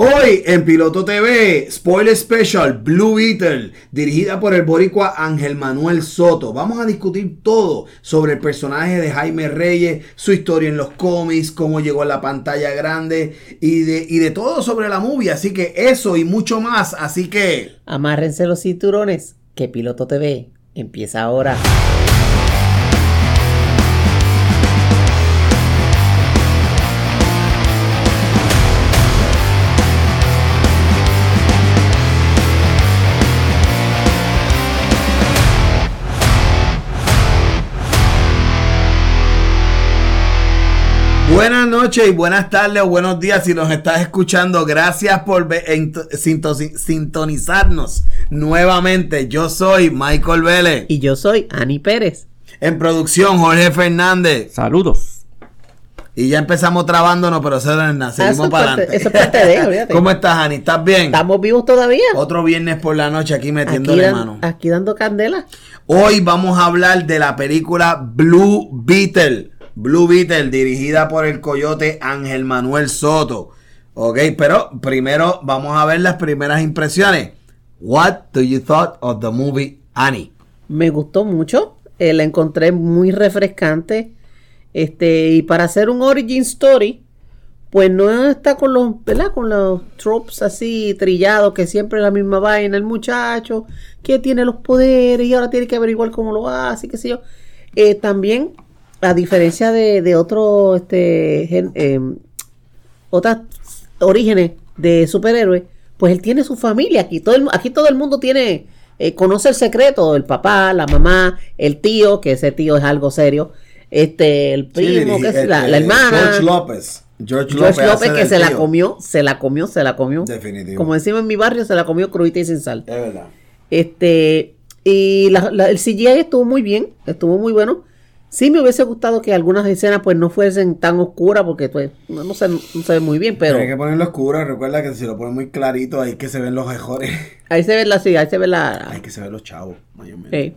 Hoy en Piloto TV, Spoiler Special, Blue Beetle, dirigida por el boricua Ángel Manuel Soto. Vamos a discutir todo sobre el personaje de Jaime Reyes, su historia en los cómics, cómo llegó a la pantalla grande y de, y de todo sobre la movie. Así que eso y mucho más. Así que... Amárrense los cinturones, que Piloto TV empieza ahora. Noches y buenas tardes o buenos días si nos estás escuchando. Gracias por sintonizarnos nuevamente. Yo soy Michael Vélez. Y yo soy Ani Pérez. En producción, Jorge Fernández. Saludos. Y ya empezamos trabándonos, pero eso no es nada. Ah, Seguimos para adelante. eso es parte de, olvídate. ¿Cómo estás, Ani? ¿Estás bien? ¿Estamos vivos todavía? Otro viernes por la noche aquí Aquí, metiéndole dan- mano. aquí dando candela. Hoy vamos a hablar de la película Blue Beetle. Blue Beetle, dirigida por el coyote Ángel Manuel Soto. Ok, pero primero vamos a ver las primeras impresiones. What do you thought of the movie Annie? Me gustó mucho. eh, la encontré muy refrescante. Este, y para hacer un origin story, pues no está con los, ¿verdad? Con los tropes así trillados, que siempre es la misma vaina. El muchacho que tiene los poderes y ahora tiene que averiguar cómo lo hace, qué sé yo. Eh, también, a diferencia de, de otro, este, gen- em, otras orígenes de superhéroes, pues él tiene su familia aquí. Todo el, aquí todo el mundo tiene, eh, conoce el secreto, el papá, la mamá, el tío, que ese tío es algo serio, este, el primo, Sí, que es la, la hermana. George López. George, George López que se la comió, se la comió, se la comió. Definitivo. Como decimos en mi barrio, se la comió crudita y sin sal. Es verdad. Este, y la- la- el CGI estuvo muy bien, estuvo muy bueno. Sí me hubiese gustado que algunas escenas pues no fuesen tan oscuras porque pues no, no se, no se ve muy bien, pero Hay que ponerlo oscuro. Recuerda que si lo pones muy clarito, ahí es que se ven los mejores. ahí se ve la, sí, ahí se ve la... Hay que se ven los chavos, mayormente. sí.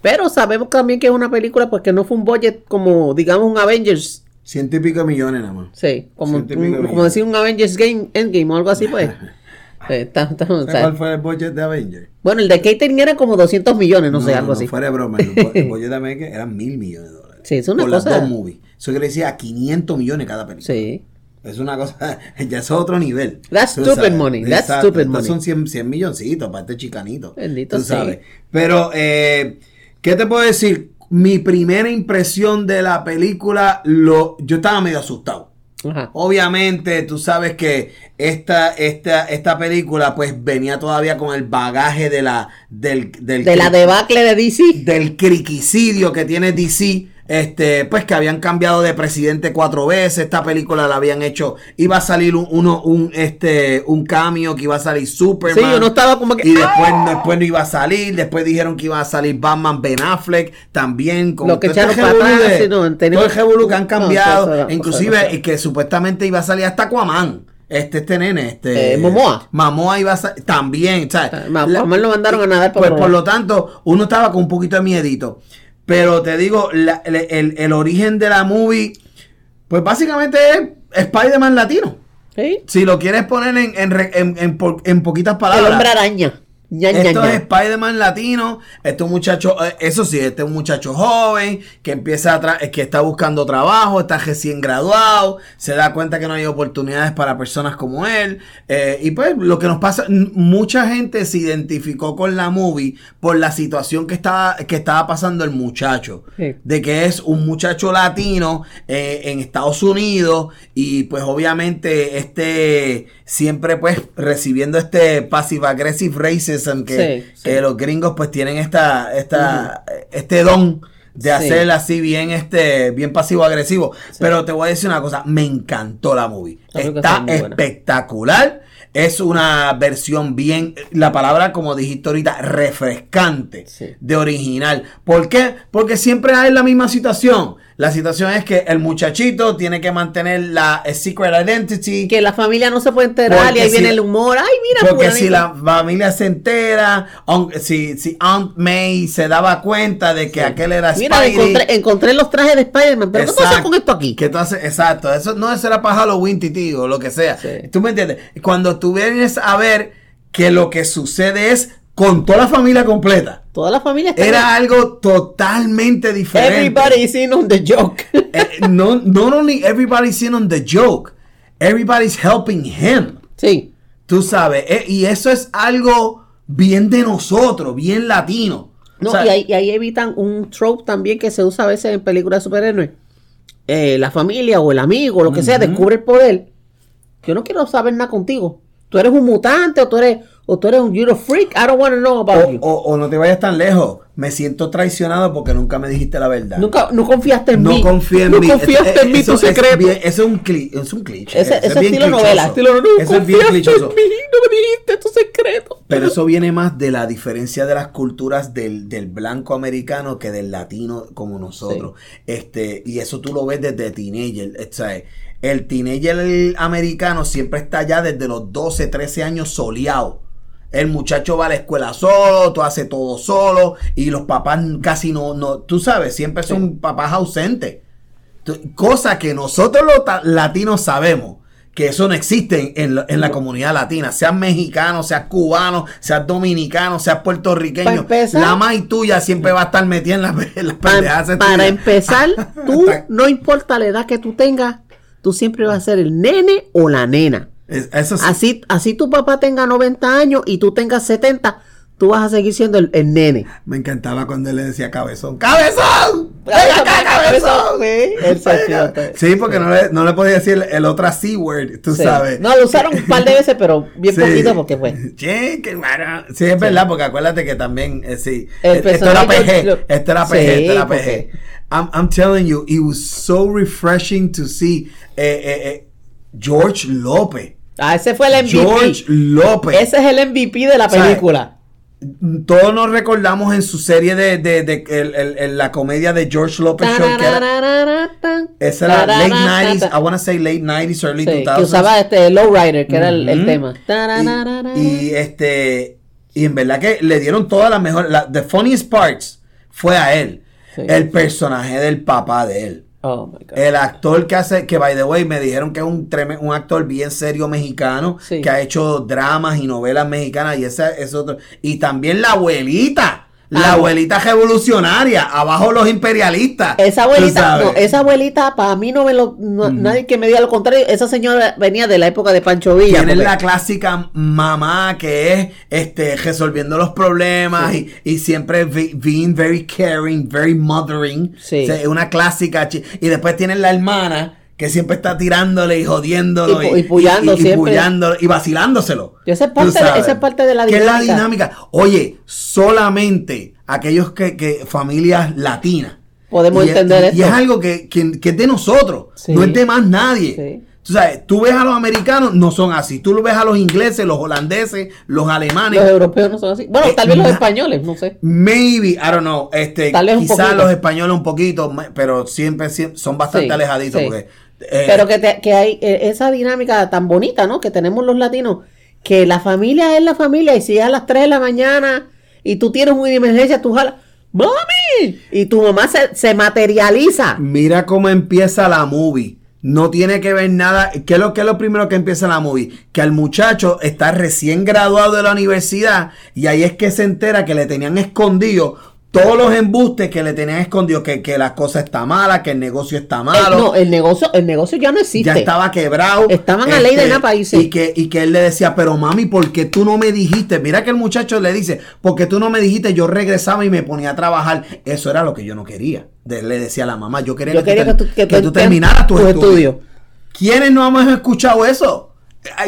Pero sabemos también que es una película pues que no fue un budget como digamos un Avengers, Ciento y pico millones nada más. sí, como, un- como decir un Avengers Game, Endgame o algo así pues. Sí, está- está- o ¿Sabes sea, cuál fue el budget de Avengers? bueno, el de catering era como 200 millones, no, sé, algo así. Fuera de broma, el, bu- el budget de América eran mil millones de dólares. Sí, es una por cosa- las dos movies. Eso quiere decir a 500 millones cada película. Sí. Es una cosa, ya es otro nivel. That's Tú stupid sabes. money, that's Exacto. stupid Entonces money. Son 100, 100 milloncitos para este chicanito. Bendito Tú sabes. Pero, eh, ¿qué te puedo decir? Mi primera impresión de la película, lo, yo estaba medio asustado. Ajá. Obviamente, tú sabes que esta, esta, esta película, pues venía todavía con el bagaje de la, del, del De la debacle de DC. del criquicidio que tiene DC, este, pues que habían cambiado de presidente cuatro veces, esta película la habían hecho, iba a salir un, uno, un, este, un cameo que iba a salir Superman. Sí, uno estaba como que. Y después, después no iba a salir, después dijeron que iba a salir Batman Ben Affleck también. Con Lo que todo este echaron para atrás, sí, no, todo tenemos- el revolú que han no, cambiado, eso eso inclusive y que supuestamente iba a salir hasta Aquaman. Este, este nene, este. Eh, Momoa. Mamoa iba a salir también, ¿sabes? Momoa lo mandaron a nadar por Pues por lo tanto, uno estaba con un poquito de miedito. Pero te digo, la- el, el- el origen de la movie, pues básicamente es Spider-Man latino. Sí. Si lo quieres poner en, en, en- en poquitas El palabras. hombre araña. Esto es Spider-Man latino. Este muchacho, eh, eso sí, este es un muchacho joven que empieza a que está buscando trabajo, está recién graduado, se da cuenta que no hay oportunidades para personas como él. eh, y pues lo que nos pasa, mucha gente se identificó con la movie por la situación que estaba, que estaba pasando el muchacho. Sí. De que es un muchacho latino eh, en Estados Unidos y pues obviamente este siempre pues recibiendo este passive aggressive racism que, Sí, sí. que los gringos pues tienen esta, esta este don de Sí. hacer así bien este bien pasivo agresivo pero te voy a decir una cosa me encantó la movie Creo está espectacular es una versión bien la palabra como dijiste ahorita refrescante Sí. de original ¿por qué? porque siempre hay la misma situación la situación es que el muchachito tiene que mantener la eh, secret identity Que la familia no se puede enterar y ahí si- viene el humor. Ay, mira, porque si la familia se entera, si, si Aunt May se daba cuenta de que aquel era Mira, Spidey. encontré, encontré los trajes de Spider-Man. ¿Pero qué Exacto. con esto aquí? ¿Qué tú haces? Exacto, eso no eso era para Halloween, Titi. contigo, lo que sea. Sí. ¿Tú me entiendes? Cuando tú vienes a ver que lo que sucede es con toda la familia completa. Toda la familia Era algo totalmente diferente. Everybody is in on the joke. Eh, no, not only everybody's in on the joke, everybody's helping him. sí. Tú sabes, eh, y eso es algo bien de nosotros, bien latino. No, O sea, y, ahí, y ahí evitan un trope también que se usa a veces en películas de superhéroes. Eh, la familia o el amigo, lo que sea, descubre el poder. Yo no quiero saber nada contigo. Tú eres un mutante o tú eres, o tú eres un you're a freak. I don't want to know about o, you. o- o no te vayas tan lejos. Me siento traicionado porque nunca me dijiste la verdad. Nunca, no confiaste en no mí. confío en no mí. confiaste Es- en mí, tu es secreto. bien- Eso es un, cli- es un cliché. ese ese es estilo novela. Estilo, no, Eso es bien confiaste clichoso. en mí, no me dijiste tu secreto. Pero eso viene más de la diferencia de las culturas del, del blanco americano que del latino como nosotros. Este, y eso tú lo ves desde teenager. O sea, el teenager americano siempre está allá desde los 12, 13 años soleado. El muchacho va a la escuela solo, tú hace todo solo, y los papás casi no, no, tú sabes, siempre son papás ausentes. Cosa que nosotros los latinos sabemos que eso no existe en, la- en la comunidad latina. Seas mexicano, seas cubano, seas dominicano, seas Para puertorriqueño. empezar- la más tuya siempre va a estar metida en las en las para tuyas. empezar, tú, no importa la edad que tú tengas, tú siempre vas a ser el nene o la nena. Es- Eso sí. Así, así tu papá tenga 90 años y tú tengas 70, tú vas a seguir siendo el, el nene. Me encantaba cuando él le decía cabezón. ¡Cabezón! ¡Ven acá, cabezón! Sí. Sí, porque no le, no le podía decir el otro C-word, tú Sí. sabes. No, lo usaron un par de veces, pero bien Sí. poquito porque fue. Che, qué raro. Sí, es verdad, porque acuérdate que también, eh, sí. El esto era PG, lo- esto era Sí, PG, esto era porque- PG. I'm, I'm telling you, it was so refreshing to see eh, eh, eh, George López. Ah, ese fue el MVP. George López. Ese es el MVP de la O sea, película. Todos nos recordamos en su serie de, de, de- el- el- el- la comedia de George López Show, esa era late 90s, I wanna say late 90s, early Sí, 2000s. que usaba este Lowrider, que era el, tema. Y, y, este y en verdad que le dieron todas las mejores la, the funniest parts fue a él Sí. el personaje del papá de él Oh my God. el actor que hace que by the way me dijeron que es un un actor bien serio mexicano Sí. que ha hecho dramas y novelas mexicanas y ese es otro y también la abuelita la abuelita revolucionaria abajo los imperialistas Esa abuelita, no, esa abuelita, para mí no me lo, no- nadie que me diga lo contrario. Esa señora venía de la época de Pancho Villa. Tienen porque- la clásica mamá que es este resolviendo los problemas y, y siempre be- being very caring, very mothering. Sí. O sea, es una clásica. Y después tienen la hermana que siempre está tirándole y jodiéndolo Y y puyando y, y siempre. puyándolo y vacilándoselo. Y esa es parte de- esa es parte de la ¿Qué es la dinámica. dinámica? Oye, solamente aquellos que, que familias latinas. Podemos es- entender esto. Y es algo que, que- que es de nosotros, Sí. no es de más nadie. Sí. Tú sabes, tú ves a los americanos, no son así. Tú lo ves a los ingleses, los holandeses, los alemanes. Los europeos no son así. Bueno, Eh, tal vez los españoles, no sé. Maybe, I don't know. Este, Tal vez poquito. los españoles un poquito, pero siempre, siempre son bastante Sí, alejaditos. sí. Porque, eh, Pero que, te- que hay eh, esa dinámica tan bonita, ¿no? Que tenemos los latinos, que la familia es la familia y si es a las 3 de la mañana y tú tienes una emergencia, tú jalas, ¡Mami! Y tu mamá se, se materializa. Mira cómo empieza la movie. No tiene que ver nada. ¿Qué es, lo, qué es lo primero que empieza la movie? Que al muchacho está recién graduado de la universidad y ahí es que se entera que le tenían escondido todos los embustes que le tenían escondido, que, que la cosa está mala, que el negocio está Eh, malo. no, el negocio, el negocio ya no existe. ya estaba quebrado. este, Estaban a ley de nada países. Y que, y que él le decía, pero mami, ¿por qué tú no me dijiste? Mira que el muchacho le dice, porque tú no me dijiste, yo regresaba y me ponía a trabajar. Eso era lo que yo no quería. De- le decía a la mamá, yo quería, Yo quería que tú, que que tú tú te- terminaras tu tus estudio. estudios. ¿Quiénes no hemos escuchado eso?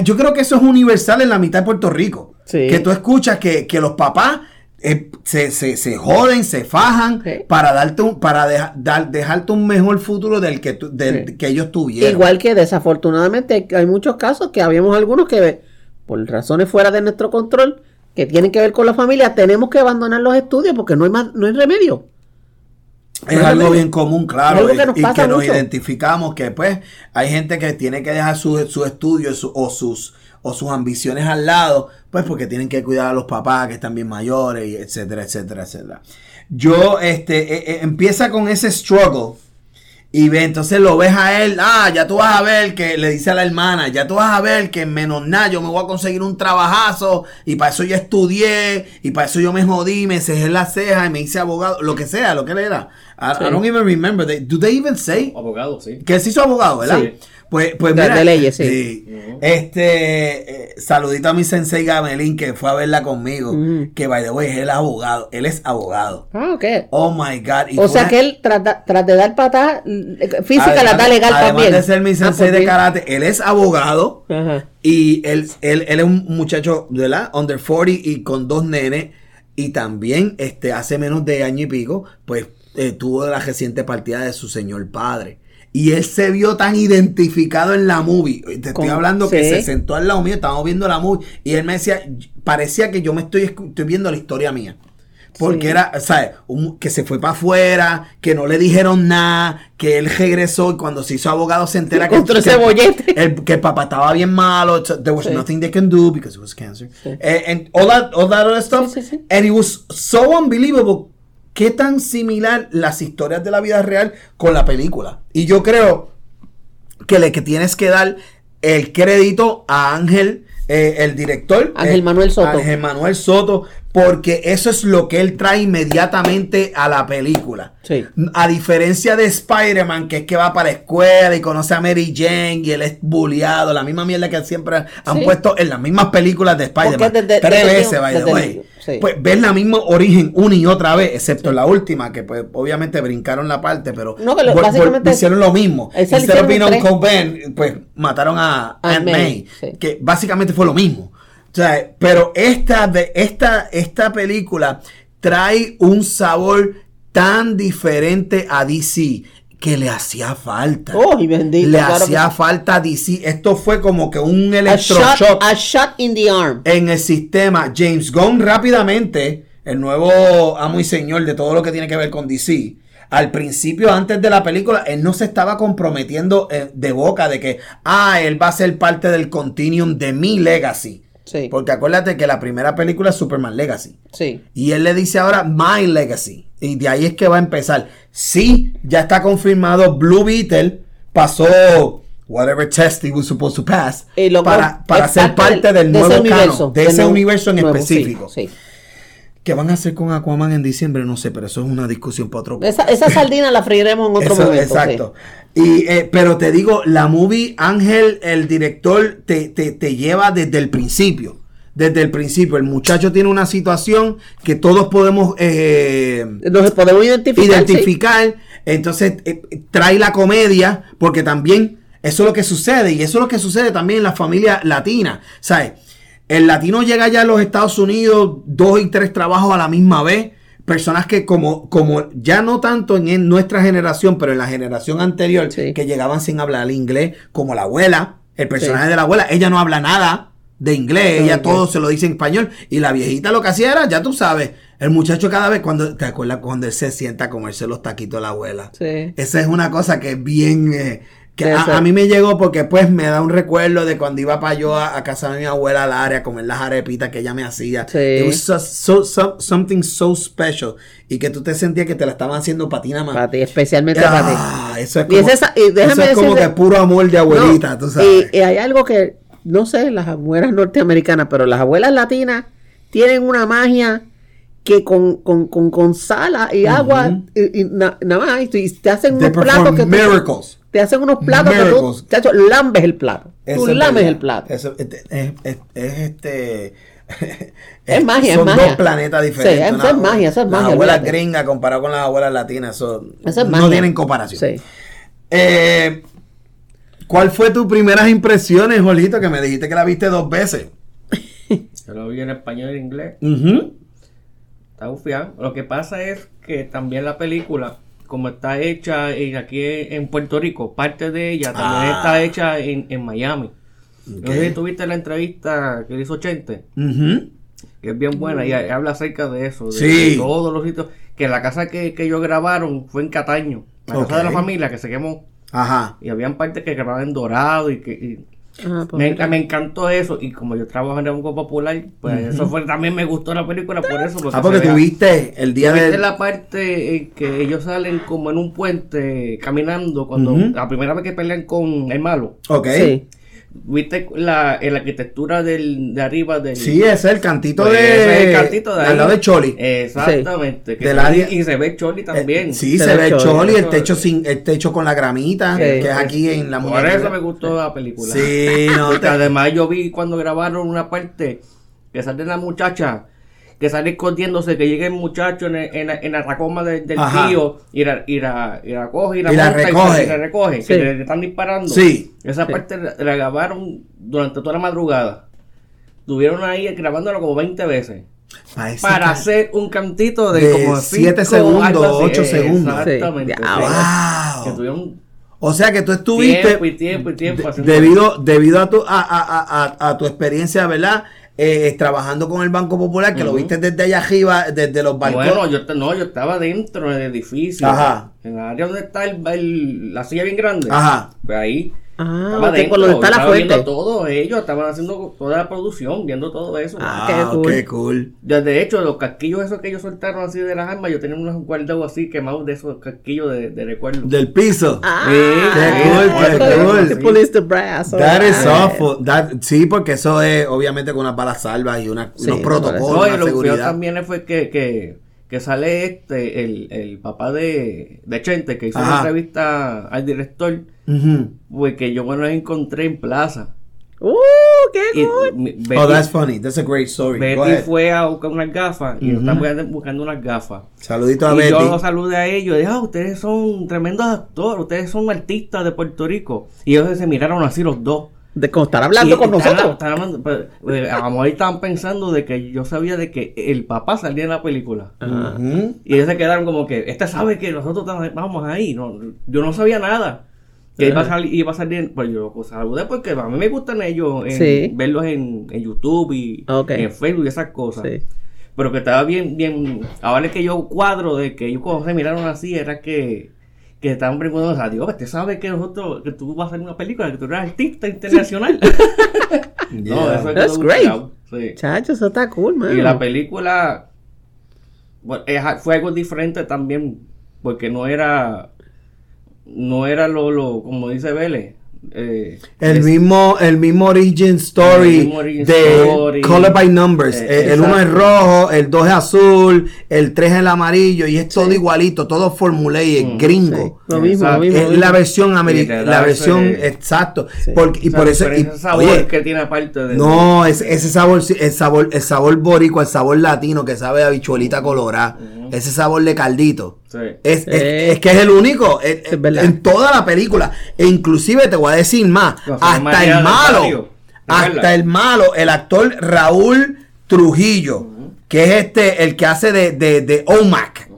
Yo creo que eso es universal en la mitad de Puerto Rico. Sí. Que tú escuchas que, que los papás eh, se, se, se joden, se fajan Sí. para darte un, para deja- dar- dejarte un mejor futuro del que, del Sí. que ellos tuvieron. Igual que desafortunadamente hay muchos casos que habíamos algunos que por razones fuera de nuestro control que tienen que ver con la familia, tenemos que abandonar los estudios porque no hay más, no hay remedio. Es algo bien común, claro, que y- que nos mucho. identificamos que pues hay gente que tiene que dejar su, su estudio su- o sus o sus ambiciones al lado, pues porque tienen que cuidar a los papás que están bien mayores, y etcétera, etcétera, etcétera. Yo, este, eh, eh, empieza con ese struggle Y ve, entonces lo ves a él, ah, ya tú vas a ver que le dice a la hermana, ya tú vas a ver que en menos nada yo me voy a conseguir un trabajazo y para eso yo estudié y para eso yo me jodí, me cejé la ceja y me hice abogado, lo que sea, lo que él era. I, I don't even remember. They- do they even say? Abogado, sí. Que se hizo abogado, ¿verdad? Sí. Pues, pues De- mira, de leyes, sí. Este, eh, saludito a mi sensei Gamelín que fue a verla conmigo. Que by the way, es el abogado. Él es abogado. Ah, ok. Oh my God. y O sea una- que él trata, tras de dar patada eh, física la además- da legal además también. de ser mi Ah, sensei pues de karate, él es abogado. Ajá. Y él, él, él es un muchacho, ¿verdad? Under 40 y con dos nenes. Y también, este, hace menos de año y pico, pues eh, tuvo la reciente partida de su señor padre. Y él se vio tan identificado en la movie. Te estoy Con- hablando que sí. se sentó al lado mío, estábamos viendo la movie. Y él me decía, parecía que yo me estoy, estoy viendo la historia mía. Porque Sí. era, ¿sabes? Un- que se fue para afuera, que no le dijeron nada, que él regresó y cuando se hizo abogado se entera que, que- bollete. el, que el papá estaba bien malo, there was Sí. nothing they can do because it was cancer. Eh, and all that, all that other stuff. And it was so unbelievable. Qué tan similar las historias de la vida real con la película. Y yo creo que le que tienes que dar el crédito a Ángel, eh, el director. Ángel eh, Manuel Soto. Ángel Manuel Soto, porque eso es lo que él trae inmediatamente a la película. Sí. A diferencia de Spider-Man, que es que va para la escuela y conoce a Mary Jane y él es bulliado, la misma mierda que siempre han Sí. puesto en las mismas películas de Spider-Man. Tres veces, niño- by the way. sí. Pues ves la misma origen una y otra vez, excepto en la última, que pues obviamente brincaron la parte, pero No, que lo- vol- vol- básicamente- hicieron lo mismo. On tres. Cobain, pues mataron a Aunt May, que básicamente fue lo mismo. O sea, pero esta, de, esta, esta película trae un sabor tan diferente a DC que le hacía falta. Oh, y bendito, le claro hacía falta a DC. Esto fue como que un A electroshock a shot in the arm. en el sistema. James Gunn rápidamente, el nuevo amo y señor de todo lo que tiene que ver con DC. Al principio, antes de la película, él no se estaba comprometiendo eh, de boca de que, ah, él va a ser parte del continuum de mi legacy. Sí. Porque acuérdate que la primera película es Superman Legacy. Sí. Y él le dice ahora My Legacy. Y de ahí es que va a empezar. Sí, ya está confirmado. Blue Beetle pasó whatever test he was supposed to pass Y para, para ser parte del, de nuevo universo, canon, de ese nuevo- universo en nuevo, sí, específico. sí. ¿Qué van a hacer con Aquaman en diciembre? No sé, pero eso es una discusión para otro Esa, esa sardina la freiremos en otro eso, momento. exacto. Y, eh, pero te digo, la movie Ángel, el director, te, te, te lleva desde el principio. Desde el principio. El muchacho tiene una situación que todos podemos eh. Nos podemos identificar. identificar. Entonces eh, trae la comedia, porque también eso es lo que sucede. Y eso es lo que sucede también en la familia latina. ¿Sabes? El latino llega ya a los Estados Unidos, dos y tres trabajos a la misma vez. Personas que como, como ya no tanto en, nuestra generación, pero en la generación anterior, Sí. que llegaban sin hablar inglés, como la abuela, el personaje Sí. de la abuela, ella no habla nada de inglés, ella todo se lo dice en español. Y la viejita lo que hacía era, ya tú sabes, el muchacho cada vez cuando, ¿te acuerdas cuando él se sienta a comerse los taquitos de la abuela? Sí. Esa es una cosa que es bien... eh, que a, mí me llegó porque pues me da un recuerdo de cuando iba para yo a, a casa de mi abuela al área a comer las arepitas que ella me hacía. Sí. It was so- so- so- something so special. Y que tú te sentías que te la estaban haciendo para ti nada más. Para ti, especialmente para ti. Ah, eso es Y como, es esa- y déjame eso es como decirte- que puro amor de abuelita, No, tú sabes. Y, y hay algo que, no sé, las abuelas norteamericanas, pero las abuelas latinas tienen una magia que con, con, con, con sal y agua y, y na- nada más, y te hacen They unos platos que tú- miracles. te hacen unos platos que Miracles. tú, chacho, lambes el plato. Tú es lames verdad. el plato. Eso es, es- es- es este. Es magia, es Son magia. dos planetas diferentes. Sí, eso Una- es magia, eso es Las magia, abuelas olvídate. gringas comparado con las abuelas latinas, eso, Eso es no magia. tienen comparación. Sí. Eh, ¿Cuál fue tus primeras impresiones, Jolito? Que me dijiste que la viste dos veces. Yo lo vi en español y en inglés. Ujú. Está bufiado. Lo que pasa es que también la película, como está hecha en- aquí en Puerto Rico, parte de ella también Ah. está hecha en, en Miami. Ok. No sé si tuviste la entrevista que le hizo Chente, Ujú. que es bien buena, y ha- habla acerca de eso, de, Sí. de todos los sitios. Que la casa que, que ellos grabaron fue en Cataño, la Ok. casa de la familia que se quemó. Ajá. Y habían partes que grababan en Dorado y que y Ah, Me, me encantó eso y como yo trabajo en el Banco Popular, pues eso fue también me gustó la película por eso. Porque Ah, porque tuviste el día ¿Viste de... la parte en que ellos salen como en un puente caminando cuando la primera vez que pelean con el malo? Ok. Sí. ¿Viste la, en la arquitectura del, de arriba del... Sí, ese es el cantito Pues de... ese es el cantito de ahí. Al lado de Choli. Exactamente. que Del se- área- Y se ve Choli también. Eh, sí, Se se, ve Choli. Choli, el techo sin, el techo con la gramita, Sí. que es aquí en la Por muñeca. eso me gustó la película. Sí, no Porque te- además yo vi cuando grabaron una parte que sale la muchacha que sale escondiéndose, que llega el muchacho en, el- en, la- en la racoma de- del Ajá. tío y la, y, la, y la coge y la, Y la recoge. y la recoge, Sí. que le, le están disparando. Sí. Esa Sí. parte la, la grabaron durante toda la madrugada. Estuvieron ahí grabándolo como 20 veces. Para hacer un cantito de, De como siete cinco, segundos, algo así. ocho segundos. Exactamente. Sí. Wow. Que tuvieron O sea que tú estuviste tiempo y tiempo y tiempo debido, debido a tu a, a- a- a- a tu experiencia, ¿verdad? Eh, trabajando con el Banco Popular, que lo viste desde allá arriba, desde los balcones. Bueno, yo, no, yo estaba dentro del edificio. Ajá. En el área donde está el, el- la silla bien grande. Ajá. Pues ahí. Ah, estaba dentro. por donde está la fuente. todo ellos, estaban haciendo toda la producción, viendo todo eso. Ah, Ah, qué cool. qué cool. De hecho, los casquillos esos que ellos soltaron así de las armas, yo tenía unos guardados así quemados de esos casquillos de, de recuerdo. Del piso. Ah, Qué cool, qué cool. The police the brass. That is awful. That- sí, porque eso es obviamente con unas balas salvas y una, Sí, unos protocolos, No, y lo feo seguridad. también fue que, que, que sale este, el, el papá de, de Chente, que hizo Ajá. una entrevista al director, pues que yo me lo encontré en plaza. Uh, qué Y cool. Betty, Oh, that's funny. That's a great story. Go Betty fue a buscar unas gafas y Ujú. están buscando, buscando unas gafas. Saludito a Y Betty. yo los saludé a ellos y dije, ah, ustedes son tremendos actores, ustedes son artistas de Puerto Rico. Y ellos se miraron así los dos. De estar hablando con estaban- nosotros. estaban hablando, pues, eh, a lo mejor estaban pensando de que yo sabía de que el papá salía en la película. Ujú. Y ellos se quedaron como que, este sabe que nosotros vamos ahí. No, yo no sabía nada. Que iba a salir, iba a salir, pues yo los saludé porque a mí me gustan ellos, en- Sí. verlos en, en YouTube y en Facebook y esas cosas. Sí. Pero que estaba bien, bien. Ahora es que yo cuadro de que ellos cuando se miraron así era que, que estaban preguntando, o sea, Dios, usted sabe que nosotros, que tú vas a hacer una película, que tú eres artista internacional. no, Yeah. eso es That's que great. Sí. Chacho, eso está cool, man. Y la película bueno, fue algo diferente también, porque no era, no era lo, lo como dice Vélez. Eh, El es- mismo, el mismo origin story El mismo origin de story. Color by Numbers. Eh, Eh, el uno es exacto. rojo, el dos es azul, el tres es el amarillo y es todo igualito, todo formulated, Mm, gringo. Sí, Lo mismo, lo Exacto. mismo. Es la versión americana, la versión exacto. Sí. Porque- y o sea, por eso, ese sabor oye, que tiene aparte de no, ese, ese sabor, sí, el sabor, el sabor boricua, el sabor latino que sabe a bichuelita colorada, ese sabor de caldito. Sí. Es, es- es que es el único es- Es verdad. en toda la película. E inclusive te voy a decir más. No, hasta el malo. Barrio. Hasta el malo, el actor Raúl Trujillo, que es este, el que hace de, de, de OMAC.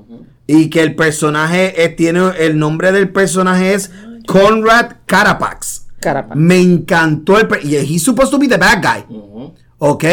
Y que el personaje eh, tiene, el nombre del personaje es Conrad Carapax. Carapa. Me encantó el y he's supposed to be the bad guy. Ujú. ¿Ok?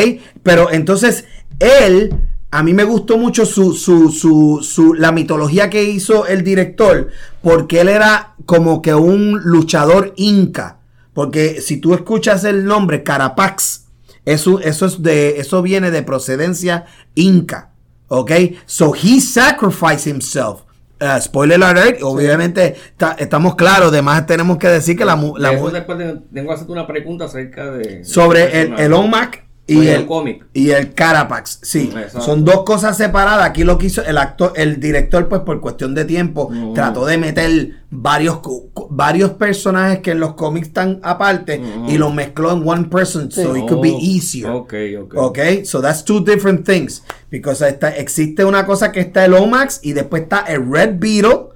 Pero entonces, él, a mí me gustó mucho su, su, su, su, la mitología que hizo el director, porque él era como que un luchador inca. Porque si tú escuchas el nombre Carapax, eso, eso, es de, eso viene de procedencia inca. ¿Ok? So he sacrificed himself. Uh, spoiler alert, obviamente ta- estamos claros, además tenemos que decir que la, la de- tengo que hacerte una pregunta acerca de sobre el, el OMAC y Oye, el, el cómic. y el Carapax. Sí, Exacto. son dos cosas separadas. Aquí lo que hizo el actor, el director, pues por cuestión de tiempo, Ujú. trató de meter varios, varios personajes que en los cómics están aparte Ujú. y los mezcló en one person, so it could be Oh, easier. Ok, ok. Ok, so that's two different things. Because está, existe una cosa que está el OMAX y después está el Red Beetle.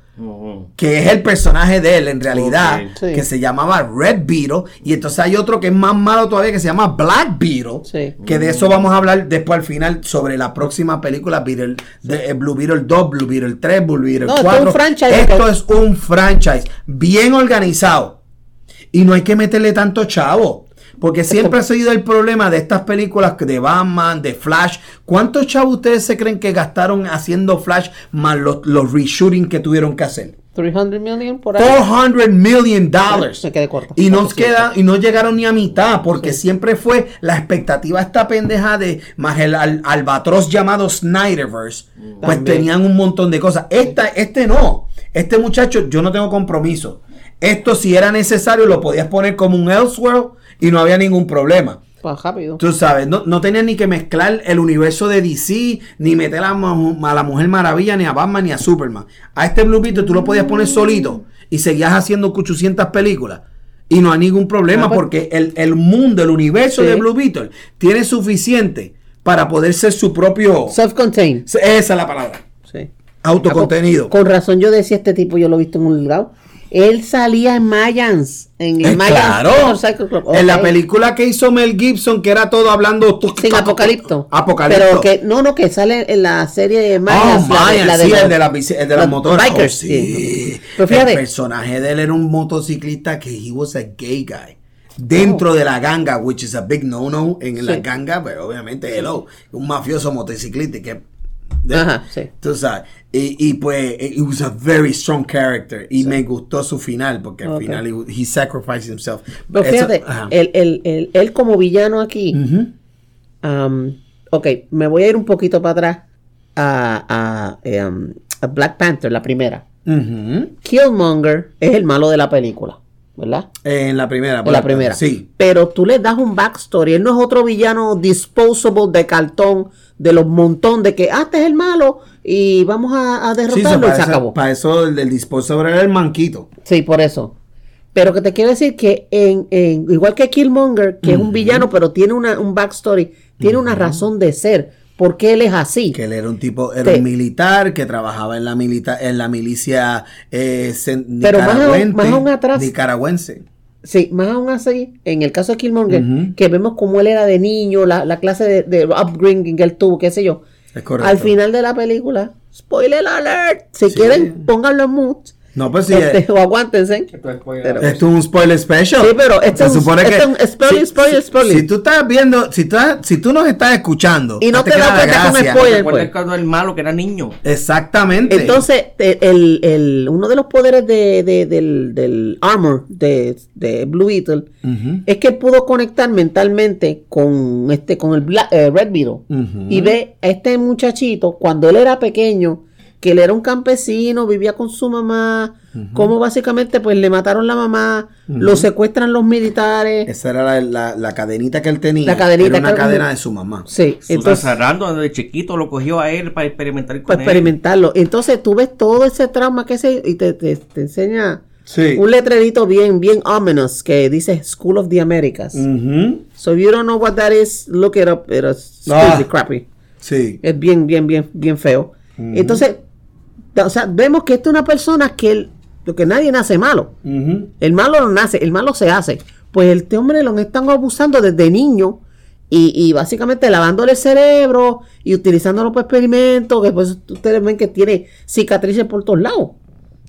Que es el personaje de él en realidad. Sí. que se llamaba Red Beetle, y entonces hay otro que es más malo todavía que se llama Black Beetle, Sí. que de eso vamos a hablar después al final sobre la próxima película Beetle, de, eh, Blue Beetle 2, Blue Beetle 3, Blue Beetle No, esto es 4. un franchise, Esto es un franchise bien organizado y no hay que meterle tanto chavo. Porque siempre ha sido el problema de estas películas de Batman, de Flash. ¿Cuántos chavos ustedes se creen que gastaron haciendo Flash más los, los reshooting que tuvieron que hacer? 300 million por ahí. 400 million dollars. Me quedé corta. Y no Lo siento. queda, y no llegaron ni a mitad, porque siempre fue la expectativa esta pendeja de más el al- albatros llamado Snyderverse, pues También. tenían un montón de cosas. Esta, este no. Este muchacho, yo no tengo compromiso. Esto, si era necesario, lo podías poner como un Elseworld y no había ningún problema. Pues rápido. Tú sabes, no, no tenían ni que mezclar el universo de DC, ni meter a, la Mujer Maravilla, ni a Batman, ni a Superman. A este Blue Beetle tú lo podías poner solito y seguías haciendo 800 películas. Y no hay ningún problema pues- porque el, el mundo, el universo Sí. de Blue Beetle tiene suficiente para poder ser su propio... Self-contained. Esa es la palabra. Sí. Autocontenido. Ah, pues, Con razón yo decía este tipo, yo lo he visto en un lado. Él salía en Mayans. En Eh, el Mayans claro. En la película que hizo Mel Gibson, que era todo hablando... Sin Apocalipto. Apocalipto. Pero que, no, no, que sale en la serie de Oh, Mayans. la de- Mayans, la de sí, los- el de, la bici- el de los los motores. bikers, Oh, sí. Pero fíjate- el personaje de él era un motociclista que he was a gay guy. Dentro de la ganga, which is a big no-no en la ganga, pero obviamente, hello, un mafioso motociclista que... de- Ajá, sí. Tú sabes. Y, y pues, it was a very strong character. Y me gustó su final, porque al final he, he sacrificed himself. Pero fíjate, él, él- él- él como villano aquí. Ujú. um, ok, me voy a ir un poquito para atrás a, a, em, a Black Panther, la primera. Ujú. Killmonger es el malo de la película, ¿verdad? En la primera. En la primera. Sí. Pero tú le das un backstory. Él no es otro villano disposable de cartón, de los montón de que, ah, este es el malo y vamos a, a Sí, derrotarlo y se eso, acabó. para eso el, el disposable era el manquito. Sí, por eso. Pero que te quiero decir que en, en- igual que Killmonger, que es un villano, pero tiene una, un backstory, tiene una razón de ser. ¿Por qué él es así? Que él era un tipo, era Te- un militar que trabajaba en la milita, en la milicia eh, sen- Pero más nicaragüense. más aún atrás- Nicaragüense. Sí, más aún así, en el caso de Killmonger, que vemos cómo él era de niño, la, la clase de, de upbringing que él tuvo, qué sé yo. Es correcto. Al final de la película, spoiler alert, si Sí. quieren, pónganlo en mute. No, pues sí. este, eh, aguántense. Esto es spoiler. Pero- esto es un spoiler special. Sí, pero este es un- supone este que. es un spoiler, si, spoiler, si- spoiler. Si tú estás viendo, si tú, si tú nos estás escuchando. Y no te queda das la cuenta con spoiler. Pues. cuando el malo que era niño. Exactamente. Entonces, te- el, el- uno de los poderes de, de- del, del armor de, de Blue Beetle es que él pudo conectar mentalmente con este con el Bla- eh, Red Beetle y ve a este muchachito cuando él era pequeño que él era un campesino vivía con su mamá como básicamente pues le mataron la mamá lo secuestran los militares Esa era la, la- la cadenita que él tenía. La cadenita Era una que él- cadena de su mamá. sí Susan entonces Sarandon desde chiquito lo cogió a él para experimentar con para él. experimentarlo entonces tú ves todo ese trauma que se y te, te- te enseña Sí. un letrerito bien bien ominous que dice School of the Americas Ujú. so if you don't know what that is look it up it's Ah. really crappy Sí. Es bien, bien, bien, bien feo. Entonces, o sea, vemos que esta es una persona que lo que nadie nace malo. El malo no nace, el malo se hace. Pues este hombre lo están abusando desde niño y, y básicamente lavándole el cerebro y utilizándolo para experimentos, que pues ustedes ven que tiene cicatrices por todos lados. O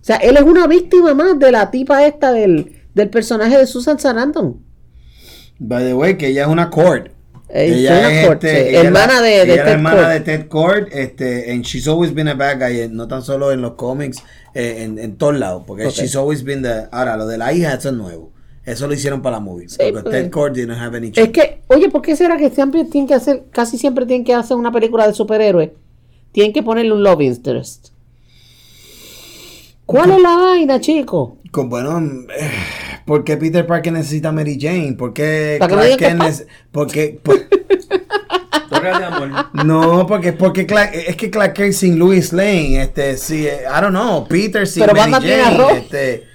sea, él es una víctima más de la tipa esta del, del personaje de Susan Sarandon. By the way, que ella es una Cord. Fue una Cord, sí. ella Hermana de- de ella es la Ted hermana Cord. de Ted Cord, este, and she's always been a bad guy, eh, no tan solo en los cómics, eh, en, en todos lados, porque Ok. she's always been the, ahora, lo de la hija, eso es nuevo. Eso lo hicieron para la movie. Sí, porque pues. Ted Cord didn't have any Es que, oye, ¿por qué será que siempre tienen que hacer, casi siempre tienen que hacer una película de superhéroes? Tienen que ponerle un love interest. ¿Cuál es la vaina, chico? Con, bueno, eh, ¿por qué Peter Parker necesita a Mary Jane? ¿Por qué Clark Kent que nece- por qué- por- Historia de amor. no, porque, porque Clark- es que Clark Kent sin Louis Lane, este, sí, eh, I don't know, Peter sin Pero Mary Batman tiene Jane, este,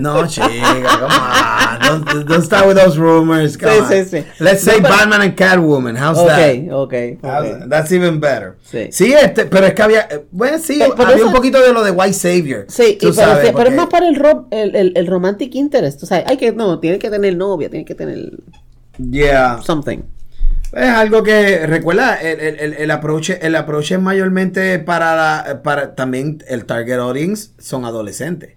no, chica, come on, don't, don't start with those rumors, come Sí, on. sí, sí. Let's say No, Batman and Catwoman, how's Ok, that? ok. How's- ok. That's even better. Sí. este, pero es que había, eh, bueno, sí, Pero- pero había eso- un poquito de lo de White Savior. Sí, y sabes, sí, pero es más para el, ro- el, el, el romantic interest. O sea, hay que, no, tiene que tener novia, tiene que tener Yeah. something. Es algo que recuerda el, el, el, el approach el approach es mayormente para la, para también el target audience son adolescentes.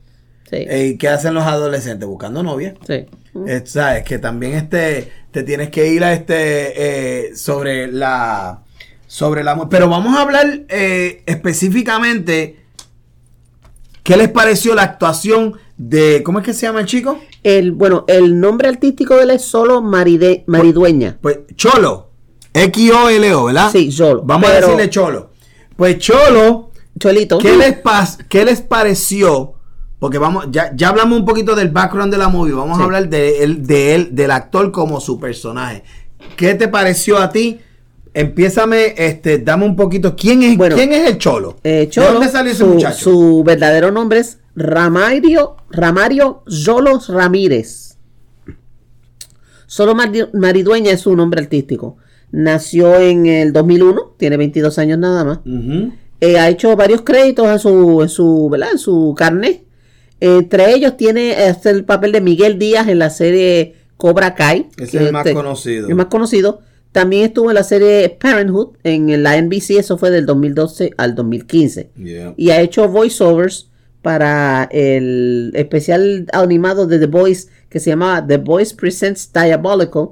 Sí, Eh, ¿Y qué hacen los adolescentes? Buscando novia. sí. Eh, sabes que también este te tienes que ir a este eh, sobre la sobre la pero vamos a hablar eh, específicamente ¿Qué les pareció la actuación de. ¿Cómo es que se llama el chico? El, bueno, el nombre artístico de él es solo Maride, Maridueña. Pues Cholo. X-O-L-O, ¿verdad? Sí, Cholo. Vamos a decirle Cholo. Pues Cholo, Cholito. ¿qué les, pas ¿qué les pareció? Porque vamos, ya, ya hablamos un poquito del background de la movie. Vamos Sí. a hablar de él, de él, del actor como su personaje. ¿Qué te pareció a ti? Empiézame, este, dame un poquito. ¿Quién es, Bueno, ¿quién es el Cholo? Eh, ¿De dónde salió ese su, muchacho? su verdadero nombre es Ramario, Ramario Zolos Ramírez. Solo Mari- Maridueña es su nombre artístico. Nació en el 2001, tiene 22 años nada más. Eh, ha hecho varios créditos en su, en su, ¿verdad? En su carnet. Entre ellos tiene este, el papel de Miguel Díaz en la serie Cobra Kai. Ese que es el más este- conocido. El más conocido. También estuvo en la serie Parenthood en la NBC, eso fue del 2012 al 2015. Yeah. Y ha hecho voiceovers para el especial animado de The Boys que se llamaba The Boys Presents Diabolical.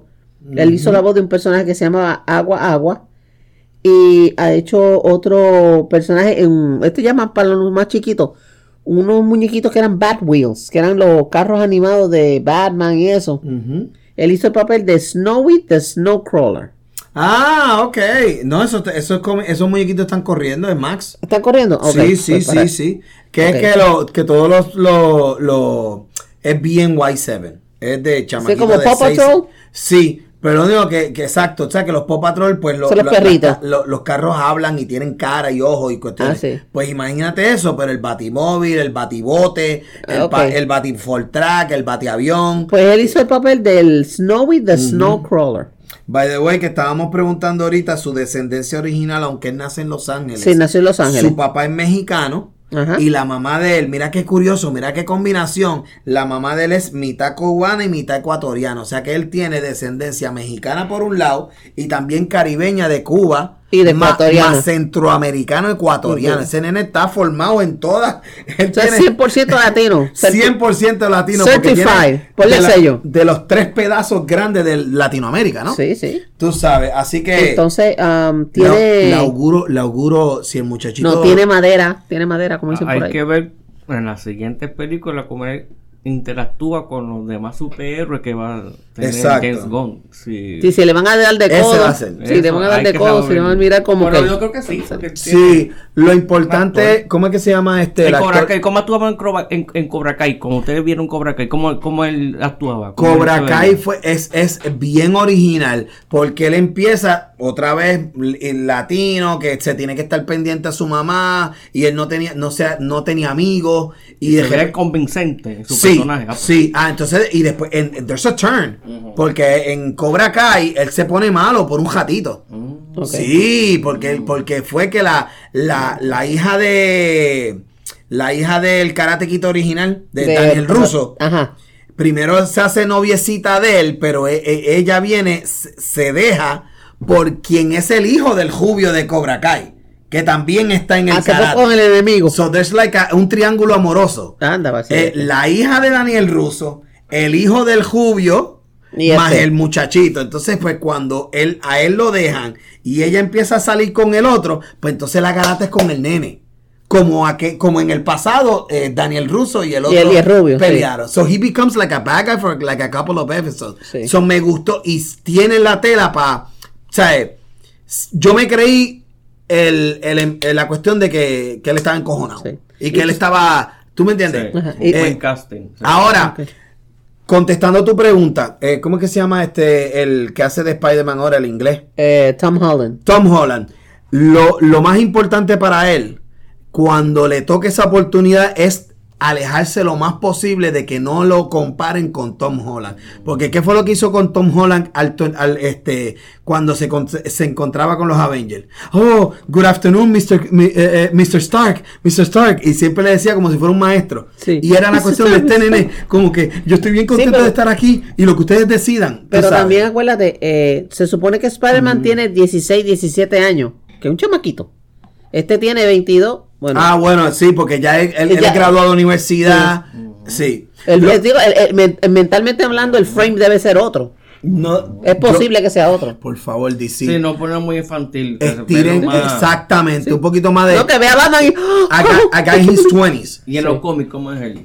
Él hizo la voz de un personaje que se llamaba Agua Agua. Y ha hecho otro personaje en. Esto llaman para los más chiquitos. Unos muñequitos que eran Bat Wheels, que eran los carros animados de Batman y eso. Él hizo el papel de Snowy the Snowcrawler. Ah, ok. No, eso, eso es como- esos muñequitos están corriendo, es Max. ¿Están corriendo? Ok, sí, sí, pues para- sí, sí. Que es que, lo, que todos los, los, los- es bien Y7. Es de chamaquito como de Paw seis- Patrol. Sí, pero lo único que, que exacto, o sea que los Paw Patrol, pues los perritos. la- los carros hablan y tienen cara y ojos y cuestiones. Ah, sí. Pues imagínate eso, pero el batimóvil, el batibote, el, Ah, ok. pa- el batifortrack, el batiavión. Pues él hizo el papel del Snowy the Snowcrawler. By the way, que estábamos preguntando ahorita su descendencia original, aunque él nace en Los Ángeles. Sí, nació en Los Ángeles. Su papá es mexicano Y la mamá de él, mira qué curioso, mira qué combinación. La mamá de él es mitad cubana y mitad ecuatoriana. O sea que él tiene descendencia mexicana por un lado y también caribeña de Cuba. Y de. Más centroamericano ecuatoriano. Ujú. Ese nene está formado en todas. Él O sea, tiene 100% latino. 100% latino. Certified. Ponle sello. De los tres pedazos grandes de Latinoamérica, ¿no? Sí, sí. Tú sabes, así que Entonces, um, tiene... le auguro, le auguro si el muchachito no, tiene madera. Tiene madera, como dicen por Hay ahí. que ver en la siguiente película cómo él interactúa con los demás superhéroes que va a tener Exacto. James Gunn. Sí. Sí, si le van a dar de Ese codo. va a ser. Si le van a dar de codo, si le van a mirar como Pero que... yo creo que sí. Sí, lo importante. ¿cómo es que se llama este? El Cobra? Kai, ¿cómo actuaba en, Cobra- en, en Cobra Kai? Como ustedes vieron Cobra Kai, ¿cómo, cómo él actuaba? ¿Cómo Cobra él Kai fue, es, es bien original porque él empieza otra vez el latino que se tiene que estar pendiente a su mamá y él no tenía no sea, no tenía amigos y Se de repente- convincente en su sí, personaje. Ah, sí, ah, entonces y después en, en There's a Turn porque en Cobra Kai él se pone malo por un gatito. Mm. Sí, porque, porque fue que la, la, la hija de la hija del Karate Kid original de, de- Daniel Russo Ajá. primero se hace noviecita de él, pero e- e- ella viene, se se deja por quien es el hijo del Jubio de Cobra Kai, que también está en el Ah, karate. con el enemigo. So there's like a- un triángulo amoroso. Anda, va a ser. Eh, la hija de Daniel Russo, el hijo del Jubio, Y más este. el muchachito. Entonces, pues cuando él, a él lo dejan y ella empieza a salir con el otro, pues entonces la garata es con el nene. Como, a que, como en el pasado, eh, Daniel Russo y el otro y el rubio, sí. pelearon. So he becomes like a bad guy for like a couple of episodes. Sí. So me gustó y tiene la tela para. O sea, eh, yo me creí el, el- el- la cuestión de que, que él estaba encojonado. Sí. Y que él estaba. ¿Tú me entiendes? Sí. Y- buen Eh, casting. Sí. Ahora, Ok. contestando tu pregunta, eh, ¿cómo es que se llama este el que hace de Spider-Man ahora el inglés? Eh, Tom Holland. Tom Holland. Lo, lo más importante para él, cuando le toque esa oportunidad, es alejarse lo más posible de que no lo comparen con Tom Holland. Porque ¿qué fue lo que hizo con Tom Holland al, este, cuando se, con- se encontraba con los Avengers? Oh, good afternoon, Mr. mi- eh, eh, Mr. Stark, Mr. Stark. Y siempre le decía como si fuera un maestro. Sí. Y era la Mr. cuestión de este Mr. nene, como que yo estoy bien contento pero- de estar aquí y lo que ustedes decidan. Pero también acuérdate, eh, se supone que Spider-Man tiene 16, 17 años. Que es un chamaquito. Este tiene 22. Bueno, Ah, bueno, sí, porque ya él, él- él Ya. es graduado de universidad. Sí. el- digo, el- el- men- mentalmente hablando, el frame debe ser otro. No, Es posible que sea otro. por favor, DC. Sí, no poner muy infantil. Estiren más- exactamente, un poquito más de. No, que vea a Batman y... Acá, acá en his 20s. Y en los cómics, ¿cómo es él?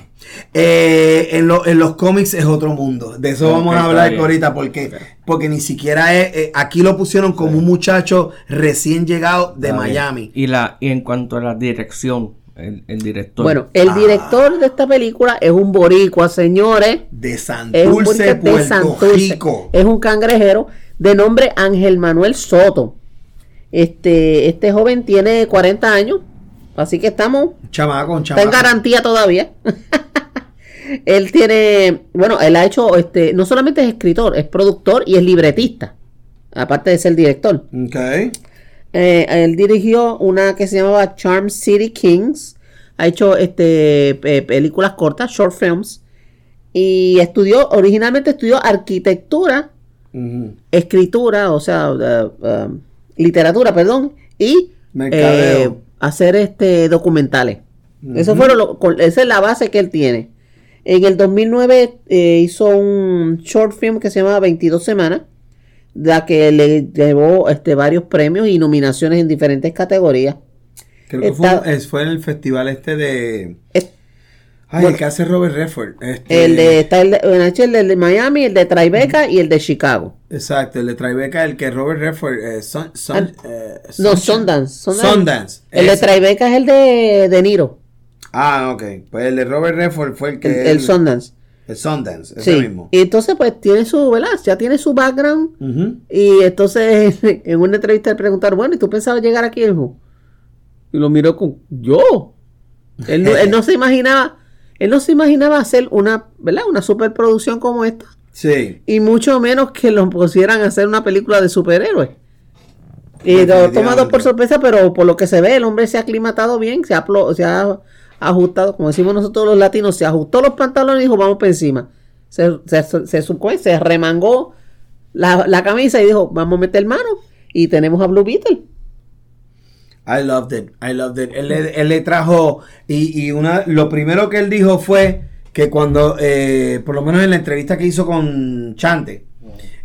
Eh, en, lo- en los cómics es otro mundo. De eso vamos a hablar ahorita porque, porque ni siquiera es. eh, aquí lo pusieron como un muchacho recién llegado de. Miami. Y, la, y en cuanto a la dirección, el, el director. Bueno, el Ah. director de esta película es un boricua, señores. De Es un Santurce, boricua de Santurce. Rico. Es un cangrejero de nombre Ángel Manuel Soto. Este, este joven tiene 40 años, así que estamos Un Chamaco, un Está chamaco. en garantía todavía. él tiene, bueno, él ha hecho, este, no solamente es escritor, es productor y es libretista, aparte de ser director. Ok. Eh, él dirigió una que se llamaba Charm City Kings, ha hecho este pe- películas cortas, short films, y estudió, originalmente estudió arquitectura, escritura, o sea, uh, uh, literatura, perdón, y eh, hacer este documentales. Eso fueron lo- con- esa es la base que él tiene. En el 2009 eh, hizo un short film que se llama 22 semanas, la que le llevó este, varios premios y nominaciones en diferentes categorías. Creo que fue, en el festival este de. Es- Ay, Bueno. el que hace Robert Redford. Este, el de, está el de, el de Miami, el de Tribeca y el de Chicago. Exacto, el de Tribeca, el que Robert Redford. eh, Sun- Sun- Ah, eh, No. Sundance. Sundance. El de. Tribeca es el de De Niro, Ah, ok. Pues el de Robert Redford fue el que. el, el Sundance. El Sundance, ese Sí. mismo. Y entonces, pues tiene su, ¿verdad? Ya tiene su background. Y entonces, en una entrevista le preguntaron, bueno, ¿y tú pensabas llegar aquí? Y lo miró con, ¿yo? Él no, él no se imaginaba, él no se imaginaba hacer una, ¿verdad? Una superproducción como esta. Sí. Y mucho menos que lo pusieran a hacer una película de superhéroes. Y lo tomado por sorpresa, pero por lo que se ve, el hombre se ha aclimatado bien, se ha, se ha ajustado, como decimos nosotros los latinos, se ajustó los pantalones y dijo, vamos para encima. Se, se, se, remangó la, la camisa y dijo, vamos a meter mano. Y tenemos a Blue Beetle. I loved it. I loved it. Él le trajo. Y, y una, lo primero que él dijo fue que cuando, eh, por lo menos en la entrevista que hizo con Chante,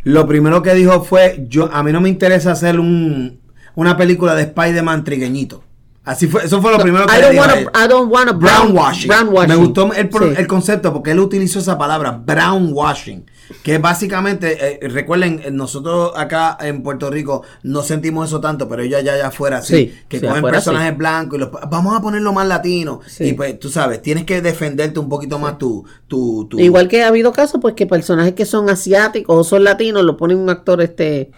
lo primero que dijo fue: yo A mí no me interesa hacer un, una película de Spider-Man trigueñito. Así fue, eso fue lo primero que I don't wanna, él. I don't wanna brown, Brownwashing. brownwashing. Me gustó el, Sí. el concepto porque él utilizó esa palabra, brownwashing, que básicamente, eh, recuerden, eh, nosotros acá en Puerto Rico no sentimos eso tanto, pero ellos allá, allá afuera sí, Sí, que sí, cogen afuera personajes blancos y los vamos a ponerlo más latino. Y pues tú sabes, tienes que defenderte un poquito más tu, tu, tu- Igual que ha habido casos, pues que personajes que son asiáticos o son latinos lo ponen un actor este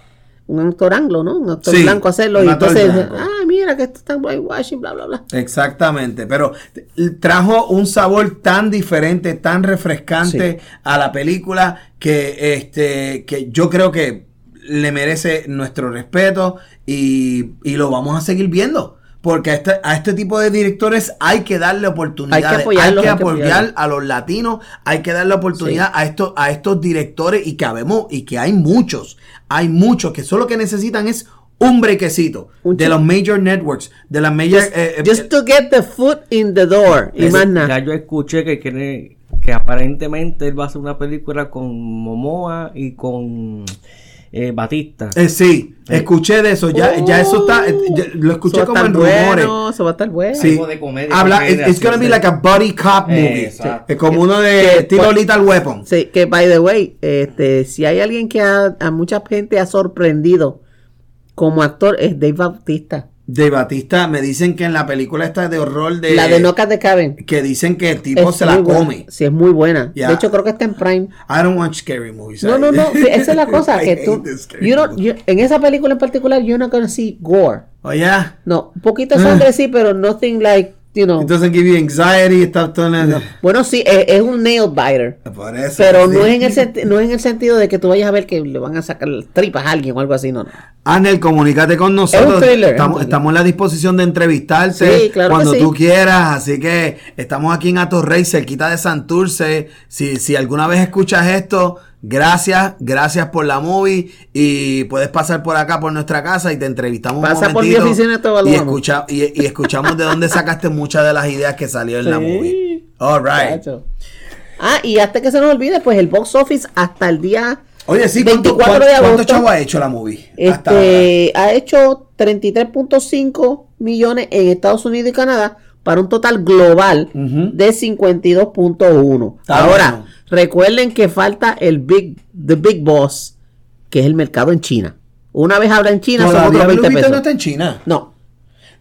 un actor anglo, ¿no? Un actor blanco a hacerlo y entonces, blanco. ah, mira que esto está en whitewashing, bla, bla, bla. Exactamente, pero trajo un sabor tan diferente, tan refrescante a la película que este que yo creo que le merece nuestro respeto y, y lo vamos a seguir viendo. Porque a este, a este tipo de directores hay que darle oportunidades. Hay que apoyarlos, Hay que hay que apoyar a los latinos, hay que darle oportunidad Sí. a estos, a estos directores y que habemos, y que hay muchos, hay muchos que solo que necesitan es un brequecito Un de los major networks, de las major Just, eh, eh, just to get the foot in the door y más nada. Ya yo escuché que quiere que aparentemente él va a hacer una película con Momoa y con eh, Batista. Eh, sí, escuché de eso, ya, ya eso está, eh, ya lo escuché como en rumores. bueno, eso va a estar bueno. Sí. Algo de comedia, Habla, it's, it's gonna be de- like a buddy cop movie. Exacto. Es como uno de Que- estilo pues- Weapon. Sí, que by the way, este, si hay alguien que a, a mucha gente ha sorprendido como actor es Dave Bautista. De Batista, me dicen que en la película esta de horror de... la de No Cat de Cabin. Que dicen que el tipo Es se la buena. come. Sí, es muy buena. De hecho, creo que está en Prime. I don't watch scary movies. No, no, no. esa es la cosa. Que tú, you you- en esa película en particular, you're not gonna see gore. Oh, yeah. No, un poquito de sangre sí, pero nothing like, you know. It doesn't give you anxiety. Está todo en el- Bueno, sí, es, es un nail biter. Por eso, Pero sí. no es, en el senti- no es en el sentido de que tú vayas a ver que le van a sacar las tripas a alguien o algo así, no. no. Anel, comunícate con nosotros. Es un thriller, estamos, estamos en la disposición de entrevistarte Sí, claro que cuando sí. tú quieras. Así que estamos aquí en Atorrey, cerquita de Santurce. Si, si alguna vez escuchas esto, gracias, gracias por la movie. Y puedes pasar por acá, por nuestra casa, y te entrevistamos Pasa un por mi momentito. oficina te y, escucha, y, y escuchamos de dónde sacaste muchas de las ideas que salió en la movie. All right. Ah, y hasta que se nos olvide, pues el box office hasta el día Oye, sí, ¿cuánto, 24 cuánto, de cuánto agosto. chavo ha hecho la movie? Hasta? Este, ha hecho 33.5 millones en Estados Unidos y Canadá para un total global Ujú. de 52.1. Está Ahora, bueno. Recuerden que falta el Big, the Big Boss, que es el mercado en China. Una vez habla en China, son Todavía otros 20 Blue Beetle pesos. no está en China. No,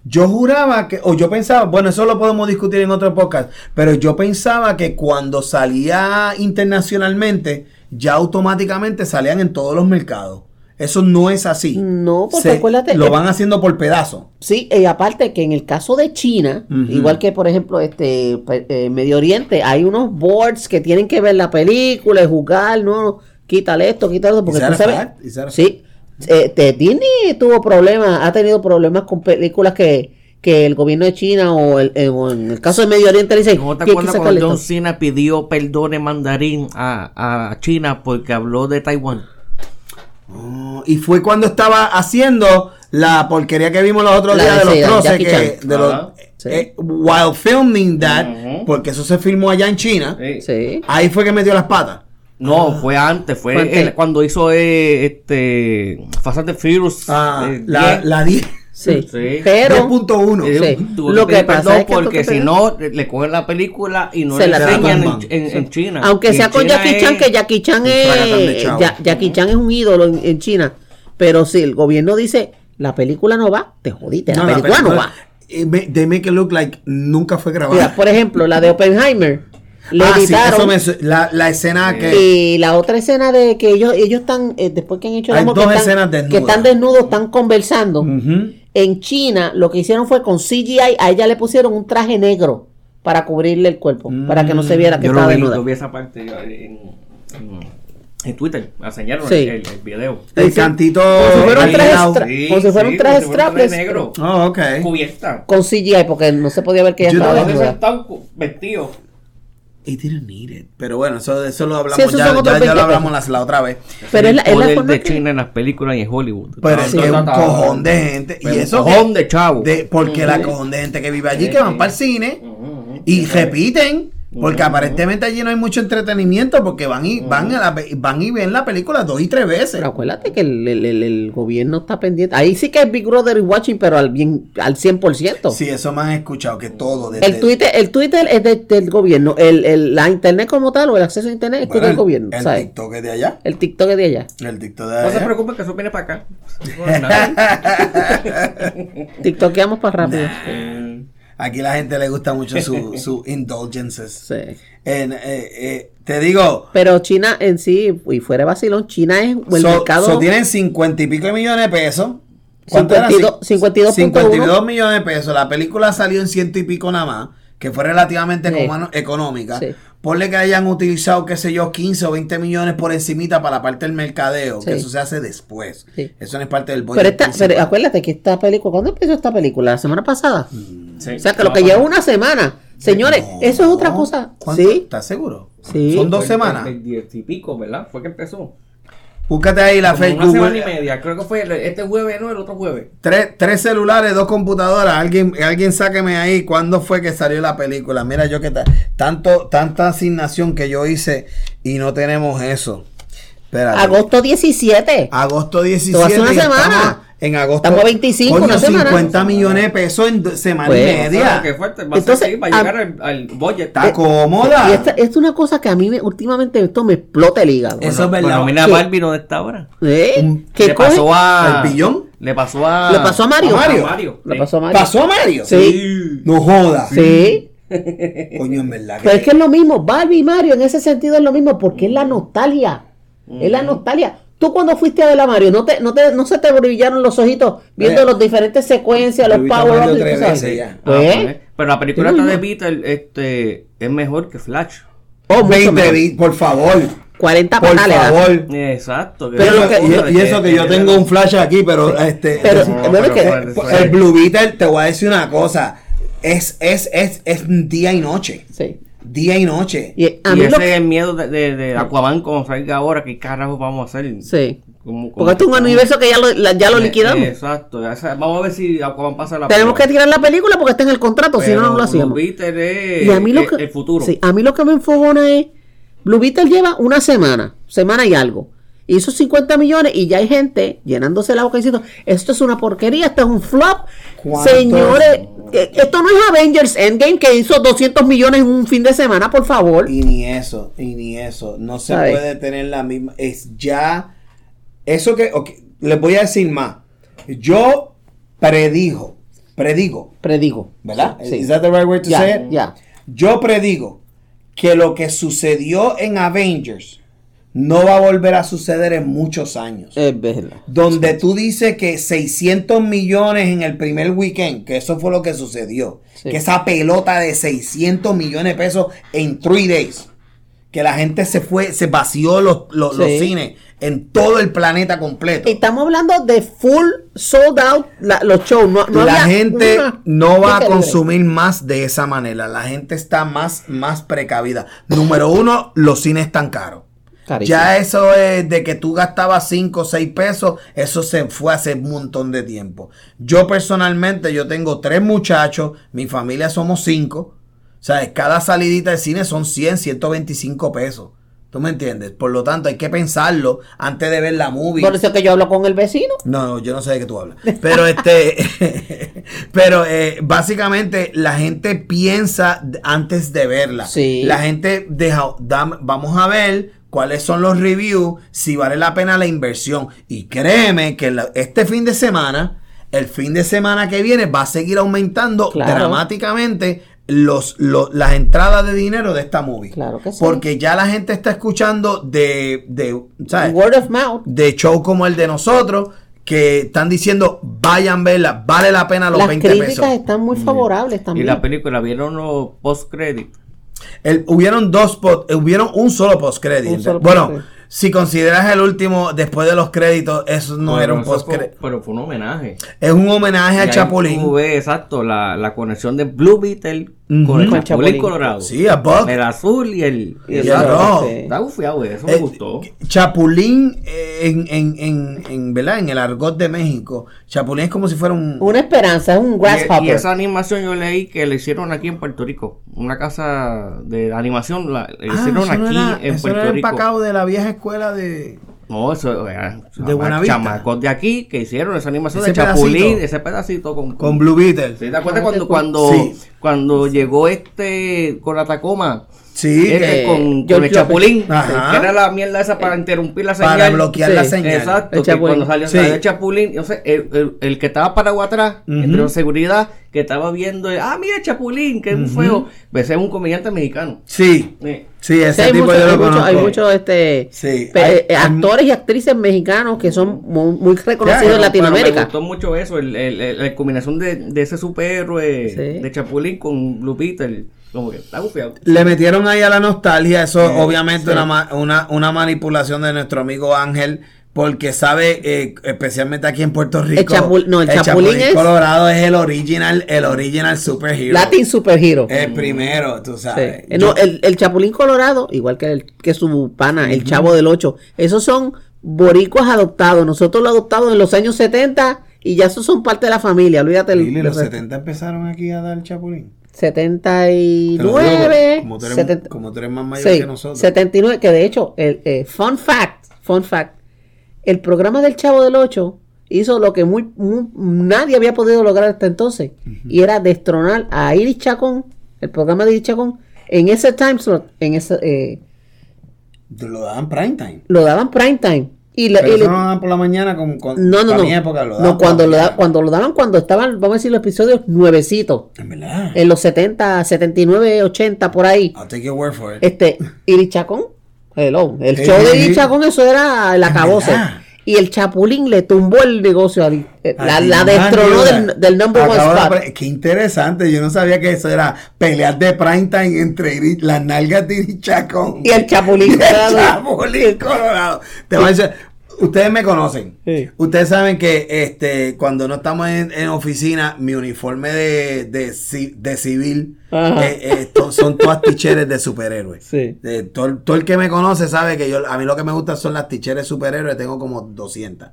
Yo juraba que, o yo pensaba, bueno, eso lo podemos discutir en otro podcast, pero yo pensaba que cuando salía internacionalmente, ya automáticamente salían en todos los mercados. Eso no es así. No, porque Se- acuérdate- Lo van haciendo por pedazos. Sí, y aparte que en el caso de China, igual que por ejemplo este pe- eh, Medio Oriente, hay unos boards que tienen que ver la película y jugar, no, quítale esto, quítale esto, porque tú sabes. Sí, eh, te- Disney tuvo problemas, ha tenido problemas con películas que, que el gobierno de China o, el, eh, o en el caso de Medio Oriente le dicen ¿No te "Tienes que acuerdas cuando John esto". Cena pidió perdón en mandarín a, a China porque habló de Taiwán? Oh, y fue cuando estaba haciendo la porquería que vimos los otros La días de de los troces que de los-. Sí. eh, while filming that porque eso se filmó allá en China Sí. ahí fue que metió las patas No, fue antes, fue Fue antes. cuando hizo eh, este Fast and the Furious. ah, eh, la, 10. La 10 Sí. Sí. Pero 10.1 Eh, Sí. Lo que pasa es que porque si no le cogen la película y no Se le la enseñan en, tumban. en- en China. Aunque Y sea con China Jackie Chan, es- que Jackie Chan es. Ya- Jackie Chan es un ídolo en, en China. Pero si el gobierno dice la película no va, te jodiste, la película no va. eh, They make it look like nunca fue grabada. Mira, por ejemplo, la de Oppenheimer. Le ah, sí, editaron. eso me la, la escena que. Y la otra escena de que ellos ellos están, eh, después que han hecho el Hay dos que, escenas están, desnudas. que están desnudos, están conversando. Ujú. En China, lo que hicieron fue con CGI, a ella le pusieron un traje negro para cubrirle el cuerpo, para que no se viera que Yo lo estaba vi, desnuda. yo vi esa parte yo, en, en, en Twitter. Enseñaron Sí. el, el- el video. El cantito. Como si fuera un traje como si fuera un traje strapless. negro. Oh, ok. Cubierta. Con CGI, porque no se podía ver que ella Yo estaba no- Estaba desnuda. sentado cu- vestido. It didn't need it. Pero bueno, eso, eso lo hablamos Sí, ya, ya, ya 20 lo hablamos la, la otra vez. Pero es la, el es la poder de que- China en las películas y en Hollywood. Pero es Sí. que es un cojón de gente. Y eso. cojón que- de chavo. de- porque la cojón de gente que vive allí, que van para el cine y repiten. Porque aparentemente allí no hay mucho entretenimiento. Porque van y, van, a la, van y ven la película dos y tres veces. Pero acuérdate que el, el- el- el gobierno está pendiente. Ahí sí que es Big Brother is watching, pero al bien al 100%. Sí, eso me han escuchado. Que todo. desde- El Twitter, el Twitter es de- del gobierno. El, el- la internet como tal o el acceso a internet es Bueno, del el- gobierno. El ¿sabes? TikTok es de allá. El TikTok es de allá. El TikTok de No se allá. preocupe que eso viene para acá. TikTokeamos para rápido. Aquí la gente le gusta mucho su, su indulgences. Sí. En, eh, eh, te digo, Pero China en sí, y fuera de vacilón, China es el so, mercado. so tienen 50 y pico de millones de pesos. ¿Cuánto era? 52, 52.1. 52 millones de pesos. La película salió en ciento y pico nada más, que fue relativamente Sí. económica. Sí. Ponle que hayan utilizado, qué sé yo, 15 o 20 millones por encimita para la parte del mercadeo, que eso se hace después. Sí. Eso no es parte del budget Pero, esta, pero acuérdate que esta película, ¿cuándo empezó esta película? ¿La semana pasada? sí. O sea, que lo que lleva una semana. Señores, No. eso es otra cosa. ¿Cuánto? Sí. ¿Estás seguro? Sí. Son dos Fue semanas. El, el diez y pico, ¿verdad? Fue que empezó. Búscate ahí la fe una semana y media. Creo que fue este jueves, no, el otro jueves. Tres, tres celulares, dos computadoras. Alguien, alguien sáqueme ahí cuándo fue que salió la película. Mira, yo que ta- tanto, tanta asignación que yo hice y no tenemos eso. Espérate. Agosto 17. Agosto 17. Esto va a ser una semana. estamos En agosto. Estamos a 25, Coño, una semana. 50 millones de pesos en semana Pues, y media. Qué fuerte. Va Entonces, a va llegar al, al budget. Está cómoda. Y esta, esta es una cosa que a mí me, últimamente esto me explota el hígado. Eso es verdad. Bueno, mira. Barbie donde está ahora. ¿Eh? ¿Qué le coge? pasó a. ¿El billón? Le pasó a. Le pasó a Mario. A Mario. Mario. Le pasó a Mario. ¿Pasó a Mario? Sí. No joda. Sí. Coño, en verdad. Pero es que es lo mismo. Barbie y Mario en ese sentido es lo mismo porque es la nostalgia. Es la nostalgia. Tú cuando fuiste a ver a Mario, ¿no, te, no, te, no se te brillaron los ojitos viendo Mira, las diferentes secuencias, los power ups y veces ya. Ah, Pues, Pero la película de mismo. Beetle este, es mejor que Flash. oh, mucho 20 mejor. vi- por favor. 40 Por favor. Exacto. Pero Pero lo que- y, y eso que yo tengo un flash aquí, pero este. Pero- este- que- pues, el Blue Beetle, te voy a decir una cosa. Es, es, es, es día y noche. Sí. Día y noche. Y a y mí ese lo es el miedo de, de, de Aquaman como salga ahora. ¿Qué carajo vamos a hacer? Sí. ¿Cómo- cómo Porque esto es un estamos? universo que ya lo, la- ya lo Eh, liquidamos. eh, Exacto. vamos a ver si Aquaman pasa la Tenemos que tirar la película porque está en el contrato, si no, no lo hacíamos. Blue Beetle es Y a mí lo el- que, el futuro. sí, a mí lo que me enfogona es, Blue Beetle lleva una semana, semana y algo. Hizo 50 millones y ya hay gente llenándose la boca diciendo, esto es una porquería, esto es un flop. ¿Cuántos? Señores, que- esto no es Avengers Endgame que hizo 200 millones en un fin de semana, por favor. Y ni eso, y ni eso. No se puede tener la misma. Es ya. Eso que. ok, les voy a decir más. Yo predijo. Predigo. Predigo. ¿Verdad? Sí. ¿Is that the right way to say it? Yo predigo que lo que sucedió en Avengers no va a volver a suceder en muchos años. Es verdad. Donde tú dices que 600 millones en el primer weekend, que eso fue lo que sucedió. Sí. Que esa pelota de 600 millones de pesos en 3 days. Que la gente se fue, se vació los, los, cines en todo el planeta completo. Estamos hablando de full sold out la- los shows. No, no la había gente no va a libre. consumir más de esa manera. La gente está más, más precavida. Número uno, los cines están caros. Carísimo. Ya eso es de que tú gastabas 5 o 6 pesos, eso se fue hace un montón de tiempo. Yo personalmente, yo tengo tres muchachos, mi familia somos cinco. O sea, cada salidita de cine son 100, 125 pesos. ¿Tú me entiendes? Por lo tanto, hay que pensarlo antes de ver la movie. Por eso que yo hablo con el vecino. No, no, yo no sé de qué tú hablas. Pero este, pero eh, básicamente la gente piensa antes de verla. Sí. La gente deja, dam- vamos a ver cuáles son los reviews, si vale la pena la inversión. Y créeme que este fin de semana, el fin de semana que viene va a seguir aumentando Claro. dramáticamente los, los- las entradas de dinero de esta movie. Claro que sí. Porque ya la gente está escuchando de, de ¿sabes? Word of mouth. de show como el de nosotros que están diciendo vayan verla, vale la pena los Las 20 críticas pesos. están muy favorables Y también. la película, ¿vieron los post-credit? El- hubieron dos post, eh, hubieron un solo post solo Bueno. Si consideras el último después de los créditos, eso no Pero era un post fue-. Pero fue un homenaje. Es un homenaje Y a ahí Chapulín. tú ves, exacto, la, la conexión de Blue Beetle con el Chapulín Chapulín. Colorado. Sí, a Buck. El azul y el, y el. Está bufiado, eso me Eh, gustó. Chapulín eh, en, en, en, en, ¿verdad? en el argot de México. Chapulín es como si fuera un Una esperanza, es un Y, grasshopper. y esa animación yo leí que le hicieron aquí en Puerto Rico. Una casa de animación la le Ah, hicieron no aquí era- en eso era Puerto el Rico. empacado de la vieja escuela de No, eso era De Buenavista. chamacos de aquí que hicieron esa animación Ese de Chapulín, pedacito. ese pedacito con, con Blue Beetle. ¿Sí ¿Te acuerdas Ah, cuando, cuando, Sí. cuando llegó este con la Tacoma? Sí, Este, que- Eh, con, el Chapulín, Ajá. que era la mierda esa para interrumpir la señal. para bloquear Sí. la señal. Exacto, El que Chapulín. cuando salió, Sí. salió el Chapulín, entonces el, el- el que estaba parado atrás, entre la seguridad, que estaba viendo, ah, mira el Chapulín, que es un feo, ese es un comediante mexicano. Sí, Sí. sí, ese Sí, hay tipo muchos, yo lo hay muchos, hay conozco. muchos, este, Sí, hay- eh, actores y actrices mexicanos que son muy, muy reconocidos en Latinoamérica. Me gustó mucho eso, el, el- el- la combinación de, de ese superhéroe Sí. de Chapulín con Blue Beetle, como que está bufiado. Le metieron ahí a la nostalgia, eso Sí, obviamente sí. Una, ma- una, una manipulación de nuestro amigo Ángel, porque sabe, eh, especialmente aquí en Puerto Rico, Chapul- no, el Chapulín es- Colorado es el original, el original superhero. Latin Superhero. El primero, tú Sí. sabes. Eh, no, el, el Chapulín Colorado, igual que, el, que su pana, el Chavo del 8, esos son boricuas adoptados. Nosotros lo adoptamos en los años 70 y ya esos son parte de la familia. Olvídate el, Lili, los el- 70 empezaron aquí a dar Chapulín. Te lo digo, 79. como, tú eres, 70 como tú eres más mayor sí, que nosotros. 79, que de hecho, el eh, fun fact, fun fact, el programa del Chavo del 8 hizo lo que muy, muy- nadie había podido lograr hasta entonces, y era destronar a Iris Chacón, el programa de Iris Chacón, en ese time slot, en ese, eh, Lo daban prime time. lo daban prime time. Y, le- Pero y le- eso no lo daban por la mañana con, con no, no, no. mi época lo daban no cuando, la lo da- cuando lo daban, cuando estaban, vamos a decir, los episodios nuevecitos, En verdad. en los 70, 79, 80, por ahí. I'll take your word for it. Este, Iris Chacón, hello, el Sí, show de sí, Iris sí. Chacón, eso era el acabose. Y el Chapulín le tumbó el negocio a. Eh, La, la destronó del, del number one acabo de spot. Qué interesante. Yo no sabía que eso era pelear de prime time entre las nalgas de Chacón. Y el Chapulín Y el Colorado. Chapulín Colorado. Te voy a decir, ustedes me conocen. Sí. Ustedes saben que este cuando no estamos en, en oficina, mi uniforme de, de, de civil eh, eh, to- son todas ticheres de superhéroes. Sí. Eh, todo, todo el que me conoce sabe que yo a mí lo que me gusta son las ticheres superhéroes, tengo como 200.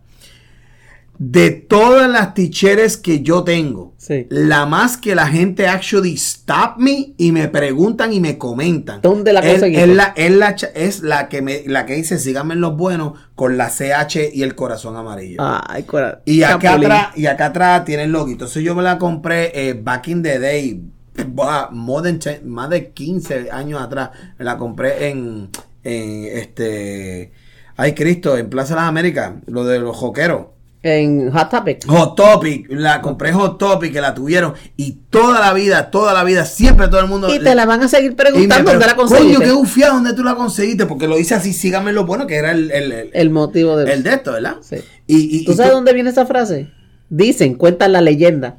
De todas las ticheres que yo tengo, Sí. la más que la gente actually stop me y me preguntan y me comentan. ¿Dónde la Es- conseguiste? Es la, es la, es la que me, la que dice síganme en los buenos con la CH y el corazón amarillo. Cora- Y acá atrás, y acá atrás tiene el logo. Entonces yo me la compré eh, back in the day. buah, more than 10 más de 15 años atrás. Me la compré en, en este. Ay Cristo, en Plaza de las Américas. Lo de los joqueros. En Hot Topic. Hot Topic. La compré Hot Topic, que la tuvieron. Y toda la vida, toda la vida, siempre todo el mundo. Y te la van a seguir preguntando dónde la conseguiste. Coño, qué ufia, ¿dónde tú la conseguiste? Porque lo hice así, síganme lo bueno, que era el, el, el, El motivo de... el de esto, ¿verdad? Sí. Y, y, ¿Tú y sabes tú- dónde viene esa frase? Dicen, cuentan la leyenda,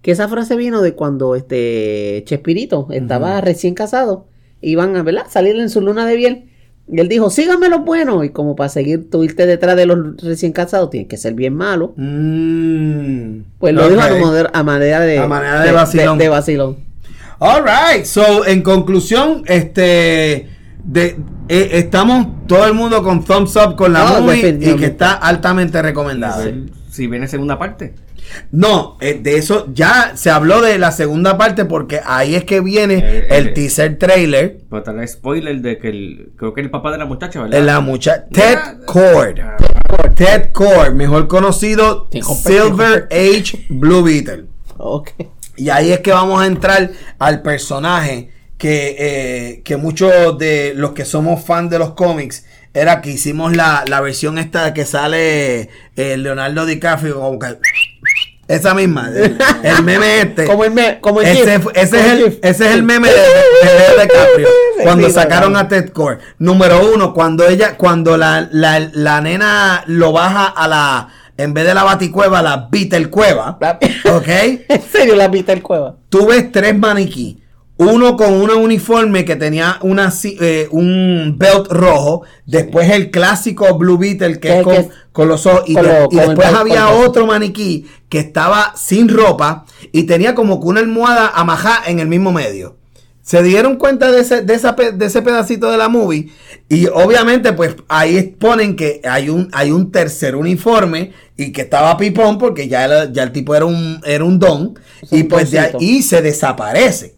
que esa frase vino de cuando este Chespirito estaba recién casado. Iban a ¿verdad? salir en su luna de miel. Y él dijo, síganme los buenos. Y como para seguir, tú irte detrás de los recién casados, tienes que ser bien malo. Mm, Pues lo dijo a, ok. moder- a manera de, A manera de vacilón. de vacilón. All right. So, en conclusión, este. De, eh, estamos todo el mundo con thumbs up con la No, movie y que está altamente recomendada. Si viene segunda parte. No, eh, de eso ya se habló de la segunda parte porque ahí es que viene Eh, el eh. teaser trailer. Pero tal vez spoiler de que el, creo que el papá de la muchacha, ¿verdad? la muchacha Ted. Cord. Ah, Ted Cord, mejor conocido Silver Age Blue Beetle. Ok. Y ahí es que vamos a entrar al personaje que, eh, que muchos de los que somos fan de los cómics era que hicimos la, la versión esta que sale eh, Leonardo DiCaprio como que esa misma, el, el meme este. Como el, me- como el Ese, es el, ese es el meme de, de- de DiCaprio cuando sacaron a Ted Core. Número uno, cuando ella, cuando la, la, la nena lo baja a la, en vez de la baticueva, la Beetle cueva. ¿Ok? en serio, la el cueva. tú ves tres maniquí. Uno con un uniforme que tenía una, eh, un belt rojo. Después el clásico Blue Beetle que es con, que- con los ojos. Y, de- después había otro maniquí que estaba sin ropa y tenía como que una almohada amajada en el mismo medio. Se dieron cuenta de ese, de, esa de ese pedacito de la movie. Y obviamente, pues ahí ponen que hay un, hay un tercer uniforme y que estaba pipón porque ya, el- ya el tipo era un, era un don. Y pues de ahí se desaparece.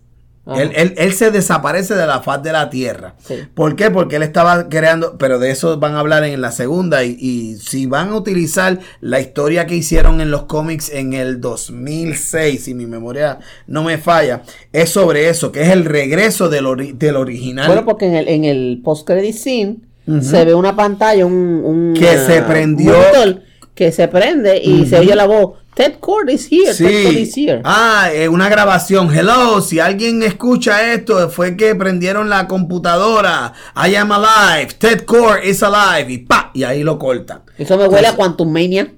Él, él- él se desaparece de la faz de la tierra. Sí. ¿Por qué? Porque él estaba creando, pero de eso van a hablar en la segunda. Y, y si van a utilizar la historia que hicieron en los cómics en el 2006, si mi memoria no me falla, es sobre eso, que es el regreso del, ori- del original. Bueno, porque en el, en el post-credit scene se ve una pantalla, un, un, Que ah, se prendió. monitor que se prende y se oye la voz. Ted Cord is here. Ted Cord is Sí. here. Ah, eh, una grabación. Hello, si alguien escucha esto, fue que prendieron la computadora. I am alive. Ted Core is alive. Y pa, y ahí lo cortan. Eso me huele a Quantum Mania.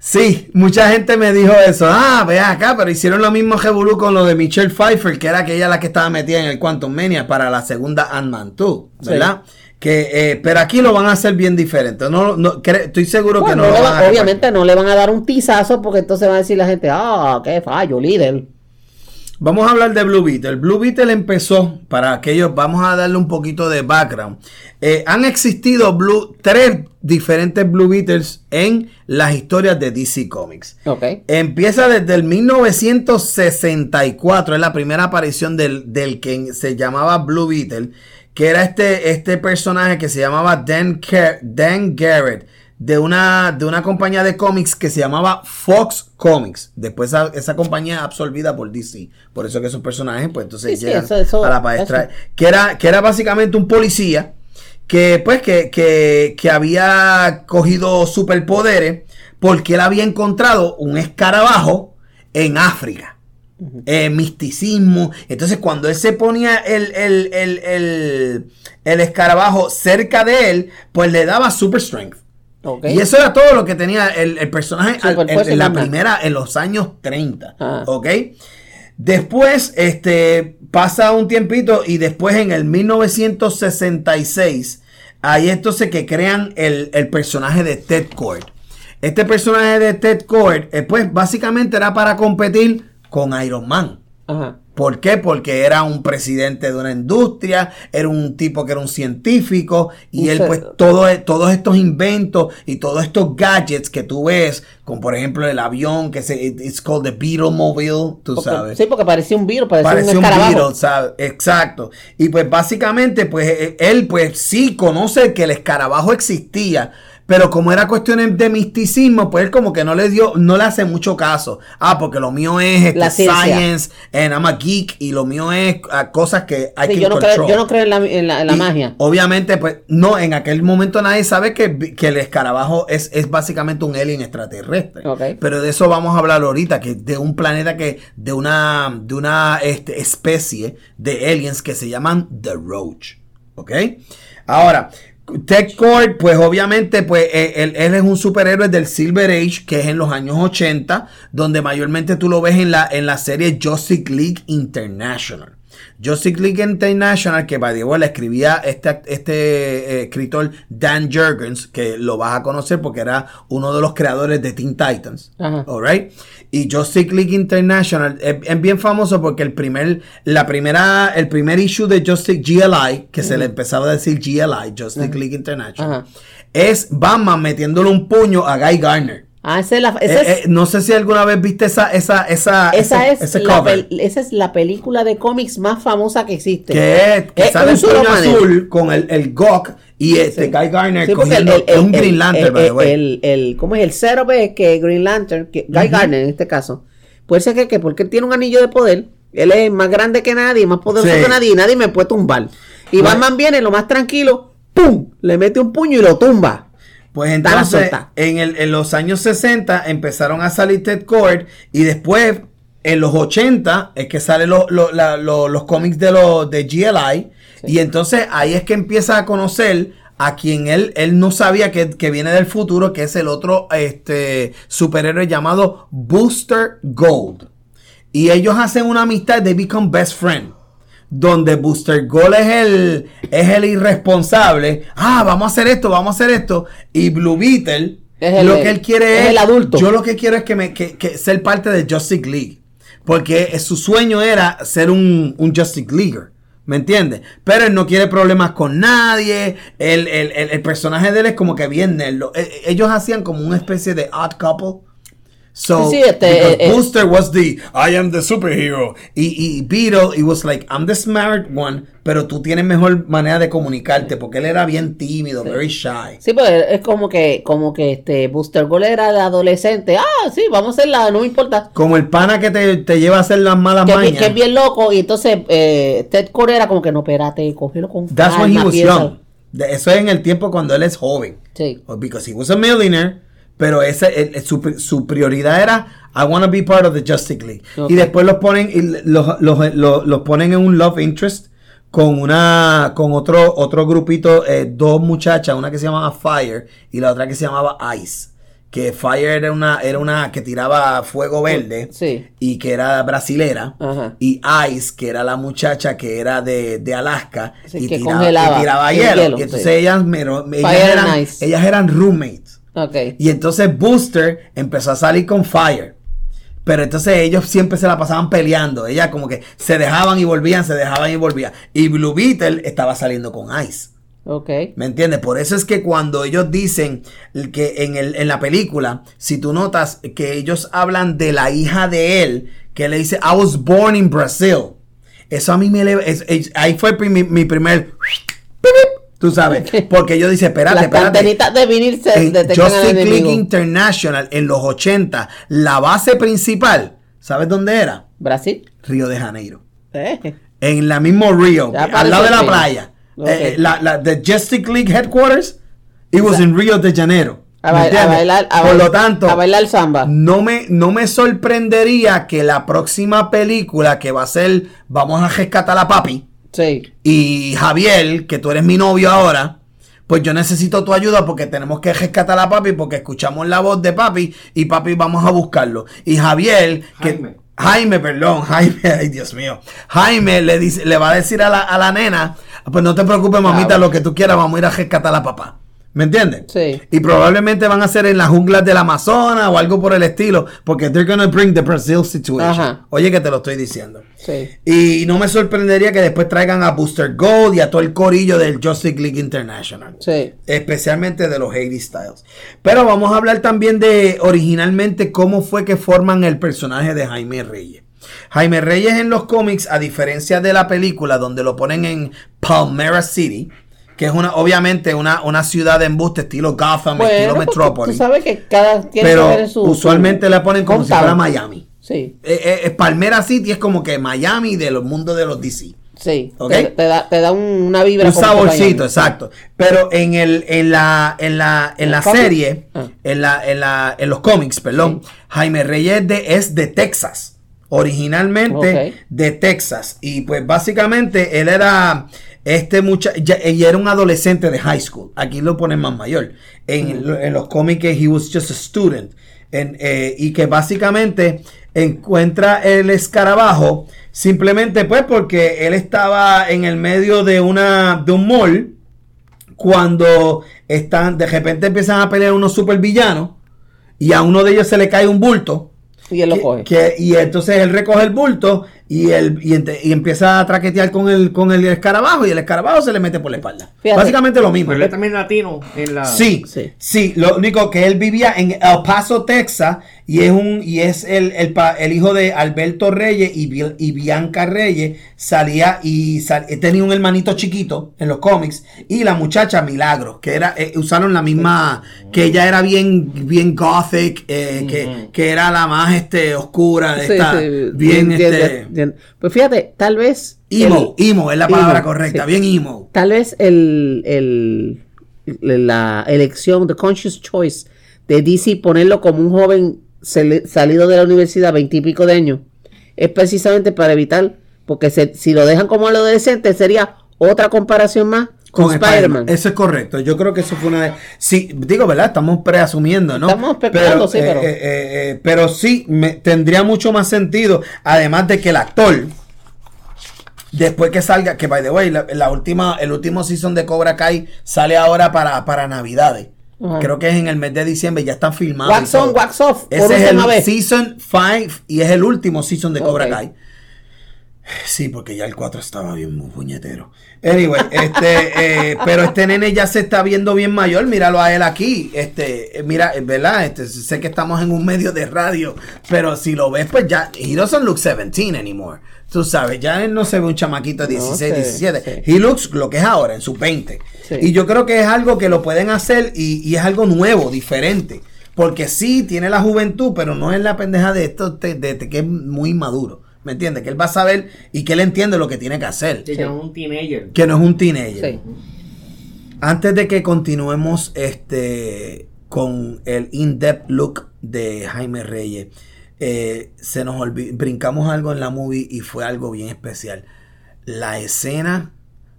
Sí, mucha gente me dijo eso. Ah, ve acá, pero hicieron lo mismo Revolú con lo de Michelle Pfeiffer, que era aquella la que estaba metida en el Quantum Mania para la segunda Ant-Man 2, ¿verdad? Que, eh, pero aquí lo van a hacer bien diferente. No, no, estoy seguro que no no lo van va- a obviamente no le van a dar un tizazo porque entonces va a decir la gente, ah, qué fallo, líder. Vamos a hablar de Blue Beetle. Blue Beetle empezó, para aquellos, vamos a darle un poquito de background. Eh, han existido Blue, tres diferentes Blue Beetles en las historias de DC Comics. Ok. Empieza desde el 1964, es la primera aparición del, del que se llamaba Blue Beetle, que era este, este personaje que se llamaba Dan, Car- Dan Garrett, de una, de una compañía de cómics que se llamaba Fox Comics. Después esa, esa compañía absorbida por DC. Por eso que esos personajes, pues entonces Sí, sí, llegan eso- eso- a la palestra. Que era, que era básicamente un policía que pues que, que, que había cogido superpoderes porque él había encontrado un escarabajo en África. Eh, misticismo. Entonces, cuando él se ponía el, el, el, el, el escarabajo cerca de él, pues le daba super strength. Y eso era todo lo que tenía el, el personaje al- en, la primera, en los años 30. Ah. ¿Ok? Después, este, pasa un tiempito y después en el 1966, ahí entonces que crean el, el personaje de Ted Cord. Este personaje de Ted Cord, eh, pues básicamente era para competir con Iron Man. Ajá. ¿Por qué? Porque era un presidente de una industria, era un tipo que era un científico y él pues todo, todos estos inventos y todos estos gadgets que tú ves, como por ejemplo el avión que se it's called the Beetlemobile, tú Porque- sabes. sí, porque parecía un virus, parecía un un. Beetle, ¿sabes? Exacto. Y pues básicamente, pues eh, él pues sí conoce que el escarabajo existía, pero como era cuestiones de misticismo, pues él como que no le dio, no le hace mucho caso. Ah, porque lo mío es este, La science, and I'm a geek, y lo mío es ah, cosas que hay Sí, que yo, no creo, yo no creo en la, en la, en la magia. Obviamente, pues, no, en aquel momento nadie sabe que, que el escarabajo es, es básicamente un alien extraterrestre. Pero de eso vamos a hablar ahorita, que de un planeta que, de una, de una este, especie de aliens que se llaman The Roach. ¿Ok? Ahora, Tech Cord, pues obviamente, pues eh, él, él es un superhéroe del Silver Age, que es en los años 80, donde mayormente tú lo ves en la, en la serie Justice League International. Justice League International, que by the way, la escribía este, este eh, escritor Dan Jurgens, que lo vas a conocer porque era uno de los creadores de Teen Titans. Ajá. Alright. Y Justice League International es, es bien famoso porque el primer, la primera, el primer issue de Justice GLI, que se le empezaba a decir GLI, Justice League International, Ajá. es Batman metiéndole un puño a Guy Garner. Ah, esa es la, esa Eh, es, eh, no sé si alguna vez viste esa, esa, esa, esa ese- es ese la, cover. pel- esa es la película de cómics más famosa que existe. Que, que Es sale un solo azul con el, el Gok y este Guy Garner Sí, el, el- un Green Lantern, by the way. el- el- ¿Cómo es? El setup es que Green Lantern, que Guy Garner en este caso, puede ser que, que porque él tiene un anillo de poder, él es más grande que nadie, más poderoso Sí. que nadie, y nadie me puede tumbar. Y Bueno. Batman viene lo más tranquilo, ¡pum! Le mete un puño y lo tumba. Pues entonces, en, el- en los años 60 empezaron a salir Ted Cord y después, en los 80, es que salen los- los- la- los- cómics de, los de GLI. Y entonces ahí es que empieza a conocer a quien él, él no sabía que, que viene del futuro, que es el otro este, superhéroe llamado Booster Gold. Y ellos hacen una amistad, they become best friend. Donde Booster Gold es el, es el irresponsable. Ah, vamos a hacer esto, vamos a hacer esto. Y Blue Beetle, el- lo que él quiere es es. el adulto. Yo lo que quiero es que, me, que, que ser parte de Justice League. Porque su sueño era ser un, un Justice Leaguer. ¿Me entiendes? Pero él no quiere problemas con nadie. El, el- el- el personaje de él es como que bien nerd. Lo- eh, Ellos hacían como una especie de odd couple. So, Sí, sí, este, because eh, eh. Booster was the I am the superhero. Y, y Beetle, it was like, I'm the smart one, pero tú tienes mejor manera de comunicarte porque él era bien tímido, very shy. Sí, pues es como que, como que este Booster Gold era de adolescente. Ah, sí, vamos a hacerla, no me importa. Como el pana que te, te lleva a hacer las malas Que, mañas. que es bien loco. Y entonces eh, Ted Cord era como que no, espérate, cógelo con That's when he calma, was piensa". young. Eso es en el tiempo cuando él es joven. Sí. Oh, Because he was a millionaire. Pero ese, el- el- su, su prioridad era I want to be part of the Justice League. Y después los ponen y los, los, los- los ponen en un love interest con una con otro otro grupito eh, dos muchachas, una que se llamaba Fire y la otra que se llamaba Ice. Que Fire era una era una que tiraba fuego verde Sí. y que era brasilera Ajá. y Ice que era la muchacha que era de, de Alaska Sí, y que tiraba, congelaba y tiraba el hielo. hielo, y entonces sí. ellas, ellas, eran, ellas eran roommates. Ok. Y entonces Booster empezó a salir con Fire. Pero entonces ellos siempre se la pasaban peleando. Ellas como que se dejaban y volvían, se dejaban y volvían. Y Blue Beetle estaba saliendo con Ice. Ok. ¿Me entiendes? Por eso es que cuando ellos dicen que en, el, en la película, si tú notas que ellos hablan de la hija de él, que le dice, I was born in Brazil. Eso a mí me es- es- ahí fue mi, mi primer... Tú sabes. Porque yo dice, espérate, Las espérate. de vinil se En enemigo. International en los 80, la base principal, ¿sabes dónde era? Brasil. Río de Janeiro. Eh. En la mismo Río, al lado de la playa. Ok. Eh, la, la the Justice League Headquarters, it was in Río de Janeiro. A, ¿Me bail- a bailar, a Por lo tanto, a bailar samba. no me, no me sorprendería que la próxima película que va a ser Vamos a rescatar a papi Sí. y Javier, que tú eres mi novio ahora, pues yo necesito tu ayuda porque tenemos que rescatar a papi porque escuchamos la voz de papi y papi vamos a buscarlo. Y Javier, que Jaime. Jaime, perdón, Jaime, ay Dios mío. Jaime le dice, le va a decir a la, a la nena, pues no te preocupes, mamita, Claro. lo que tú quieras, vamos a ir a rescatar a papá. ¿Me entiendes? Sí. Y probablemente van a ser en las junglas del Amazonas o algo por el estilo, porque they're gonna bring the Brazil situation. Ajá. Oye, que te lo estoy diciendo. Sí. Y no me sorprendería que después traigan a Booster Gold y a todo el corillo del Justice League International. Sí. Especialmente de los Haiti Styles. Pero vamos a hablar también de originalmente cómo fue que forman el personaje de Jaime Reyes. Jaime Reyes en los cómics, a diferencia de la película donde lo ponen en Palmera City, que es una, obviamente una, una ciudad de embuste estilo Gotham, estilo Metrópolis. Tú sabes que cada tiene Pero que su- usualmente su la ponen como si contado. fuera Miami. Sí, Eh, eh, eh, Palmera City es como que Miami del mundo de los DC. sí. Ok. Te, te da, te da un- una vibra. Un saborcito, exacto. Pero en el, en la, en la, en ¿En la serie, Ah. en la, en la, en los cómics, perdón, Jaime Reyes de, es de Texas. Originalmente de Texas. Y pues básicamente él era este muchacho, y era un adolescente de high school. Aquí lo ponen más mayor. En, en los cómics, he was just a student. En, eh, y que básicamente encuentra el escarabajo simplemente pues porque él estaba en el medio de una de un mall cuando están de repente empiezan a pelear unos supervillanos y a uno de ellos se le cae un bulto Y él lo que- coge. que- y entonces él recoge el bulto y, él, y, ente- y empieza a traquetear con el, con el escarabajo y el escarabajo se le mete por la espalda. Fíjate. Básicamente lo mismo. Pero él es también latino en la. Sí, Sí. sí, Lo único que él vivía en El Paso, Texas, y es un y es el, el, pa- el hijo de Alberto Reyes y, y Bianca Reyes. Salía y sal- tenía un hermanito chiquito en los cómics y la muchacha Milagro, que era eh, usaron la misma, que ella era bien bien gothic, eh, que, que era la más este oscura, Sí, esta, sí, bien bien- este, bien- bien. Pues fíjate, tal vez. emo, el- emo es la palabra emo, correcta, sí. bien emo. Tal vez el, el- la elección, the conscious choice de DC ponerlo como un joven sali- salido de la universidad, veintipico de años, es precisamente para evitar, porque se- si lo dejan como adolescente sería otra comparación más con, Con Spider-Man. Eso es correcto. Yo creo que eso fue una de. Sí, digo, ¿verdad? Estamos preasumiendo, ¿no? Estamos especulando, sí, eh, pero- eh, eh, eh, pero sí, me, tendría mucho más sentido. Además de que el actor. Después que salga, que by the way, la, la última, el último season de Cobra Kai sale ahora para, para Navidades. Creo que es en el mes de diciembre, ya está filmado. y Wax on, wax off, Ese es el vez. season 5 y es el último season de Cobra. Kai. Sí, porque ya el 4 estaba bien muy puñetero. Anyway, este, eh, pero este nene ya se está viendo bien mayor. Míralo a él aquí. Este, eh, mira, eh, ¿verdad? Este, sé que estamos en un medio de radio, pero si lo ves, pues ya, he doesn't look 17 anymore. Tú sabes, ya él no se ve un chamaquito de No, 16, sí, 17. sí. He looks lo que es ahora, en sus 20. Sí. Y yo creo que es algo que lo pueden hacer y, y es algo nuevo, diferente. Porque sí, tiene la juventud, pero no es la pendeja de esto, de, de- de que es muy maduro. ¿Me entiendes? Que él va a saber y que él entiende lo que tiene que hacer. Se llama un teenager. Que no es un teenager. Sí. Antes de que continuemos este con el in-depth look de Jaime Reyes, eh, se nos brincamos algo en la movie y fue algo bien especial. La escena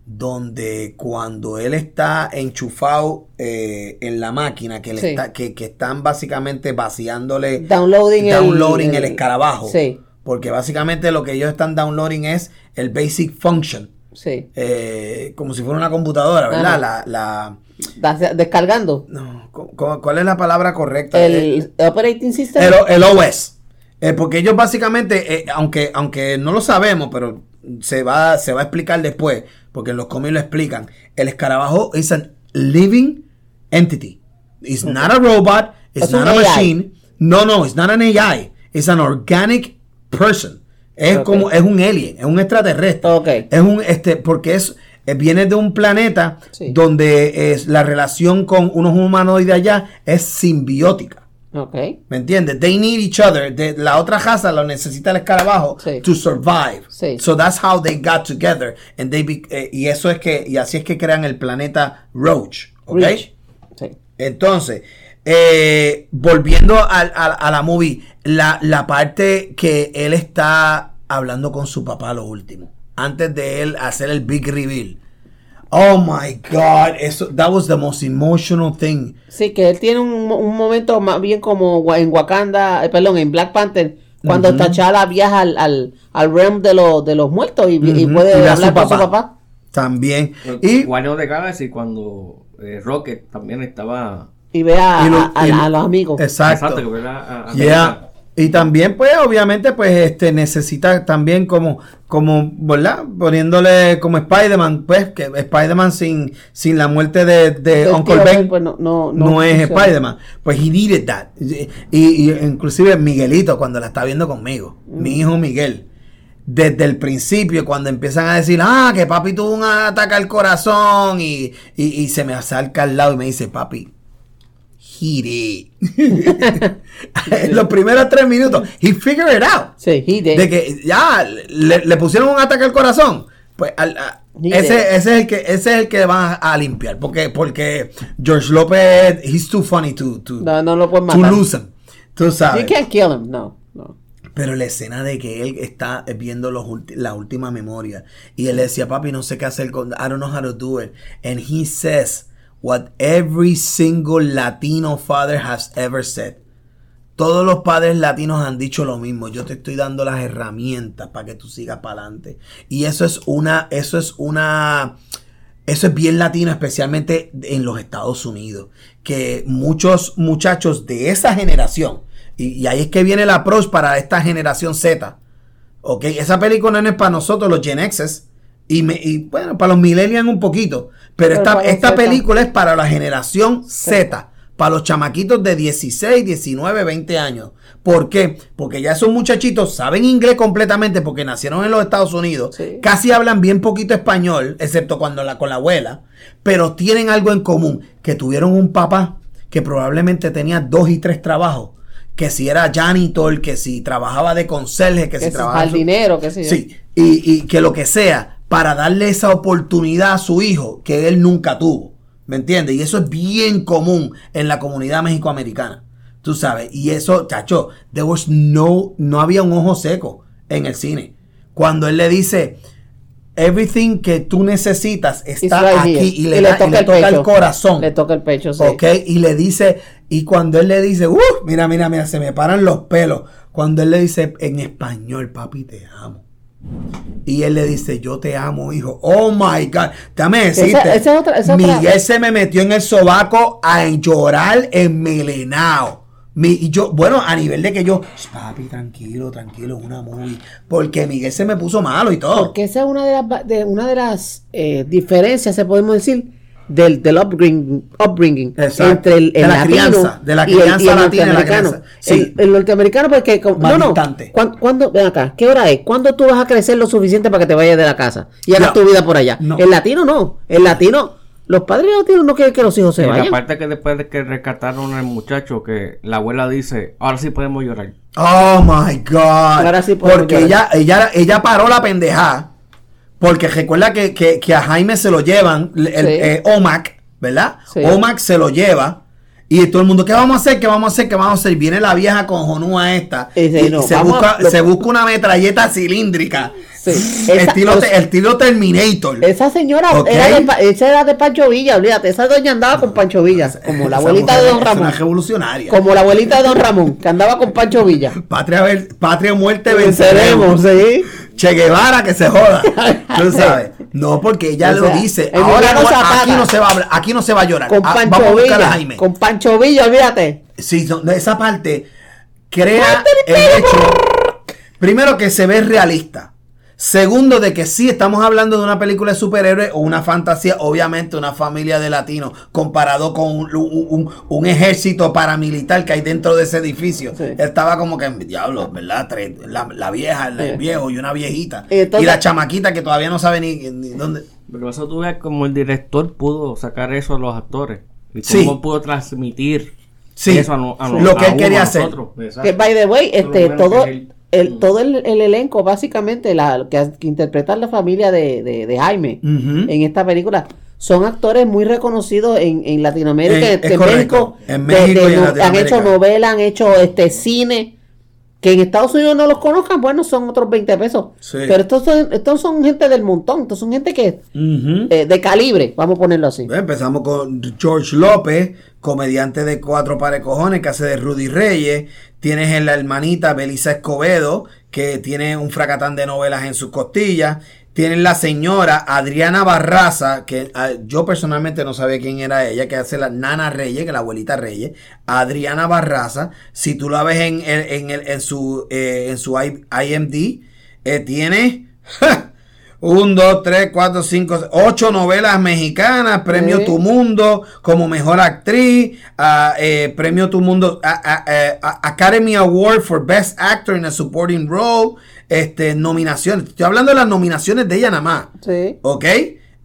donde cuando él está enchufado eh, en la máquina, que, le Sí. está, que, que están básicamente vaciándole Downloading, el- downloading el, escarabajo. Sí, Porque básicamente lo que ellos están downloading es el basic function. sí. eh, como si fuera una computadora, ¿verdad? Ajá. La, Descargando. no, cu- cu- ¿Cuál es la palabra correcta? Eh, El operating system. el, el OS. Eh, porque ellos básicamente, eh, aunque, aunque no lo sabemos, pero se va, se va a explicar después, porque en los cómics lo explican, el escarabajo es an living entity. It's not a robot, it's Es not un a AI. machine. No, no, it's not an AI. It's an organic person. Es Ok. como, es un alien, es un extraterrestre. Ok. Es un, este, porque es, eh, viene de un planeta Sí. donde es, la relación con unos humanoides allá es simbiótica. Ok. ¿Me entiendes? They need each other. De- la otra raza lo necesita el escarabajo Sí. to survive. Sí. So that's how they got together. And they be- eh, y eso es que, y así es que crean el planeta Roach. ¿Ok? Entonces, eh, volviendo al- a, a la movie, la, la parte que él está hablando con su papá lo último, antes de él hacer el big reveal. Oh my God, eso, that was the most emotional thing. Sí, que él tiene un, un momento más bien como en Wakanda, eh, perdón, en Black Panther, cuando Ujú. T'Challa viaja al, al, al realm de, los de los muertos y, y Ujú, puede y ve a hablar su con su papá. También. Y Y Guardians of the Galaxy cuando eh, Rocket también estaba... Y ve a, Y lo- a- a- y- a los amigos. exacto. que era a- a- Yeah. Y también, pues, obviamente, pues, este, necesita también como, como, ¿verdad? Poniéndole como Spider-Man, pues, que Spider-Man sin, sin la muerte de, de Uncle tío Ben pues, no- no- no, no es. Spider-Man. Pues he needed that. Y, y inclusive Miguelito, cuando la está viendo conmigo, mi Mm. hijo Miguel, desde el principio, cuando empiezan a decir, ah, que papi tuvo un ataque al corazón, y, y, y se me acerca al lado y me dice, papi, En los primeros tres minutos, he figured it out. Sí, he did. De que ya le, le pusieron un ataque al corazón. Pues al- a- He ese, ese es el que ese es el que van a, a limpiar. Porque, porque George López, he's too funny to, to, No, no lo pueden to matar. lose him. Tú You sabes. can't kill him, no. no. Pero la escena de que él está viendo los la última memoria y él decía, papi, no sé qué hacer con, I don't know how to do it. And he says what every single Latino father has ever said. Todos los padres latinos han dicho lo mismo. Yo te estoy dando las herramientas para que tú sigas para adelante. Y eso es una, eso es una, eso es bien latino, especialmente en los Estados Unidos. Que muchos muchachos de esa generación, y, ahí es que viene el approach para esta generación Z. Ok, esa película no es para nosotros, los Gen X's. Y, me- y, bueno, para los millennials un poquito. Pero Pero esta, esta Z. película es para la generación Z. Para los chamaquitos de 16, 19, 20 años. ¿Por qué? Porque ya esos muchachitos saben inglés completamente porque nacieron en los Estados Unidos. Sí. Casi hablan bien poquito español, excepto cuando la, con la abuela. Pero tienen algo en común. Que tuvieron un papá que probablemente tenía dos y tres trabajos. Que si era janitor, que si trabajaba de conserje, que, Que si trabajaba... jardinero, qué sé yo. Sí, y, y que lo que sea, para darle esa oportunidad a su hijo que él nunca tuvo. ¿Me entiendes? Y eso es bien común en la comunidad mexicoamericana. Tú sabes. Y eso, chacho, there was no, no había un ojo seco en el cine. Cuando él le dice, everything que tú necesitas está aquí y le, da- y le el toca el corazón. Le toca el pecho, sí. ¿Ok? Y le dice, y cuando él le dice, uh, mira, mira, mira, se me paran los pelos. Cuando él le dice en español, papi, te amo. Y él le dice, yo te amo, hijo. Oh my God. Déjame Esa- decirte. esa es otra- esa otra- Miguel se me metió en el sobaco a llorar enmelenado. Mi, y yo, bueno, a nivel de que yo, "Shh, papi, tranquilo, tranquilo, una movie. Porque Miguel se me puso malo y todo. Porque esa es una de las, de, una de las eh, diferencias, se podemos decir, del, del upbringing, upbringing Exacto. entre el, De el la latino crianza, de la y el- y el, crianza latina, la norteamericano. crianza. Sí. El, el norteamericano, porque como- Más no, no, distante. ¿cuándo, cuándo- ven acá, ¿qué hora es? ¿Cuándo tú vas a crecer lo suficiente para que te vayas de la casa y hagas No. tu vida por allá? No. El latino no, el latino, los padres latinos no quieren que los hijos se Y vayan. aparte que después de que rescataron al muchacho, que la abuela dice, ahora sí podemos llorar. Oh my God. Ahora sí podemos porque llorar. ella, ella, ella paró la pendejada. Porque recuerda que, que- que a Jaime se lo llevan, el, Sí. eh, OMAC, ¿verdad? Sí. OMAC se lo lleva. Y todo el mundo, ¿qué vamos a hacer? ¿Qué vamos a hacer? ¿Qué vamos a hacer? Viene la vieja con Jonúa esta. Y dice, y no, se, busca, a- lo- se busca una metralleta cilíndrica. Sí. Esa- estilo, los- estilo Terminator. Esa señora era, de, esa era de Pancho Villa, olvídate, esa doña andaba con Pancho Villa, como la abuelita mujer de Don Ramón. Una revolucionaria. Como la abuelita de Don Ramón, que andaba con Pancho Villa. Patria, patria muerte venceremos. Venceremos, sí. Che Guevara que se joda. Tú sabes. No, porque ella O lo sea, dice. Ahora no- aquí no se va a hablar- aquí no se va a llorar. Con Ah, Pancho vamos a buscar a. Jaime. Con Pancho Villa, olvídate. Sí, no, esa parte crea el hecho. Primero que se ve realista. Segundo, de que sí estamos hablando de una película de superhéroes o una fantasía, obviamente una familia de latinos, comparado con un, un- un- un ejército paramilitar que hay dentro de ese edificio. Sí. Estaba como que, diablo, ¿verdad? Tres- La, la vieja, el, Sí. viejo y una viejita. Y entonces- y la chamaquita que todavía no sabe ni, ni dónde. Pero eso tú ves como el director pudo sacar eso a los actores. Y Sí. cómo pudo transmitir Sí, eso a, a no- lo que a él uno, quería a hacer. Que by the way, este, todo, que él- el, todo el, el elenco, básicamente, la, que, que interpreta la familia de, de, de Jaime en esta película, son actores muy reconocidos en, en Latinoamérica, En- este. México. En de- México de y en no- han hecho novelas, han hecho este cine. Que en Estados Unidos no los conozcan, bueno, son otros 20 pesos. Sí. Pero estos son, estos son gente del montón, estos son gente que eh, de calibre, vamos a ponerlo así. Empezamos con George López, comediante de cuatro pares cojones, que hace de Rudy Reyes. Tienes en la hermanita Belisa Escobedo, que tiene un fracatán de novelas en sus costillas. Tienen la señora Adriana Barraza, que ah, yo personalmente no sabía quién era ella, que hace la Nana Reyes, que la abuelita Reyes. Adriana Barraza, si tú la ves en, en, en, en su, eh, en su IMD, eh, tiene... Un, dos, tres, cuatro, cinco, ocho novelas mexicanas, premio Sí. Tu Mundo como mejor actriz, ah, eh, premio Tu Mundo, ah, ah, eh, Academy Award for Best Actor in a Supporting Role, este, nominaciones. Estoy hablando de las nominaciones de ella nada más. Sí. ¿Ok?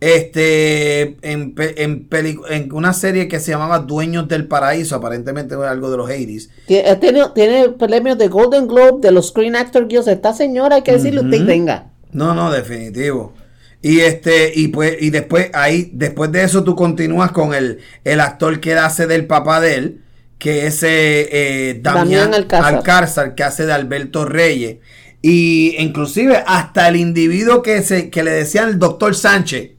Este, en, en, en una serie que se llamaba Dueños del Paraíso, aparentemente era algo de los 80s. Tie- eh, Tiene, tiene premios de Golden Globe, de los Screen Actor Guilds. Esta señora, hay que decirle, usted venga. No, no, definitivo. Y este, y pues, y después ahí, después de eso, tú continúas con el, el actor que hace del papá de él, que es eh, eh, Damián, Damián Alcázar. Alcázar, que hace de Alberto Reyes. Y inclusive hasta el individuo que se, que le decían el doctor Sánchez,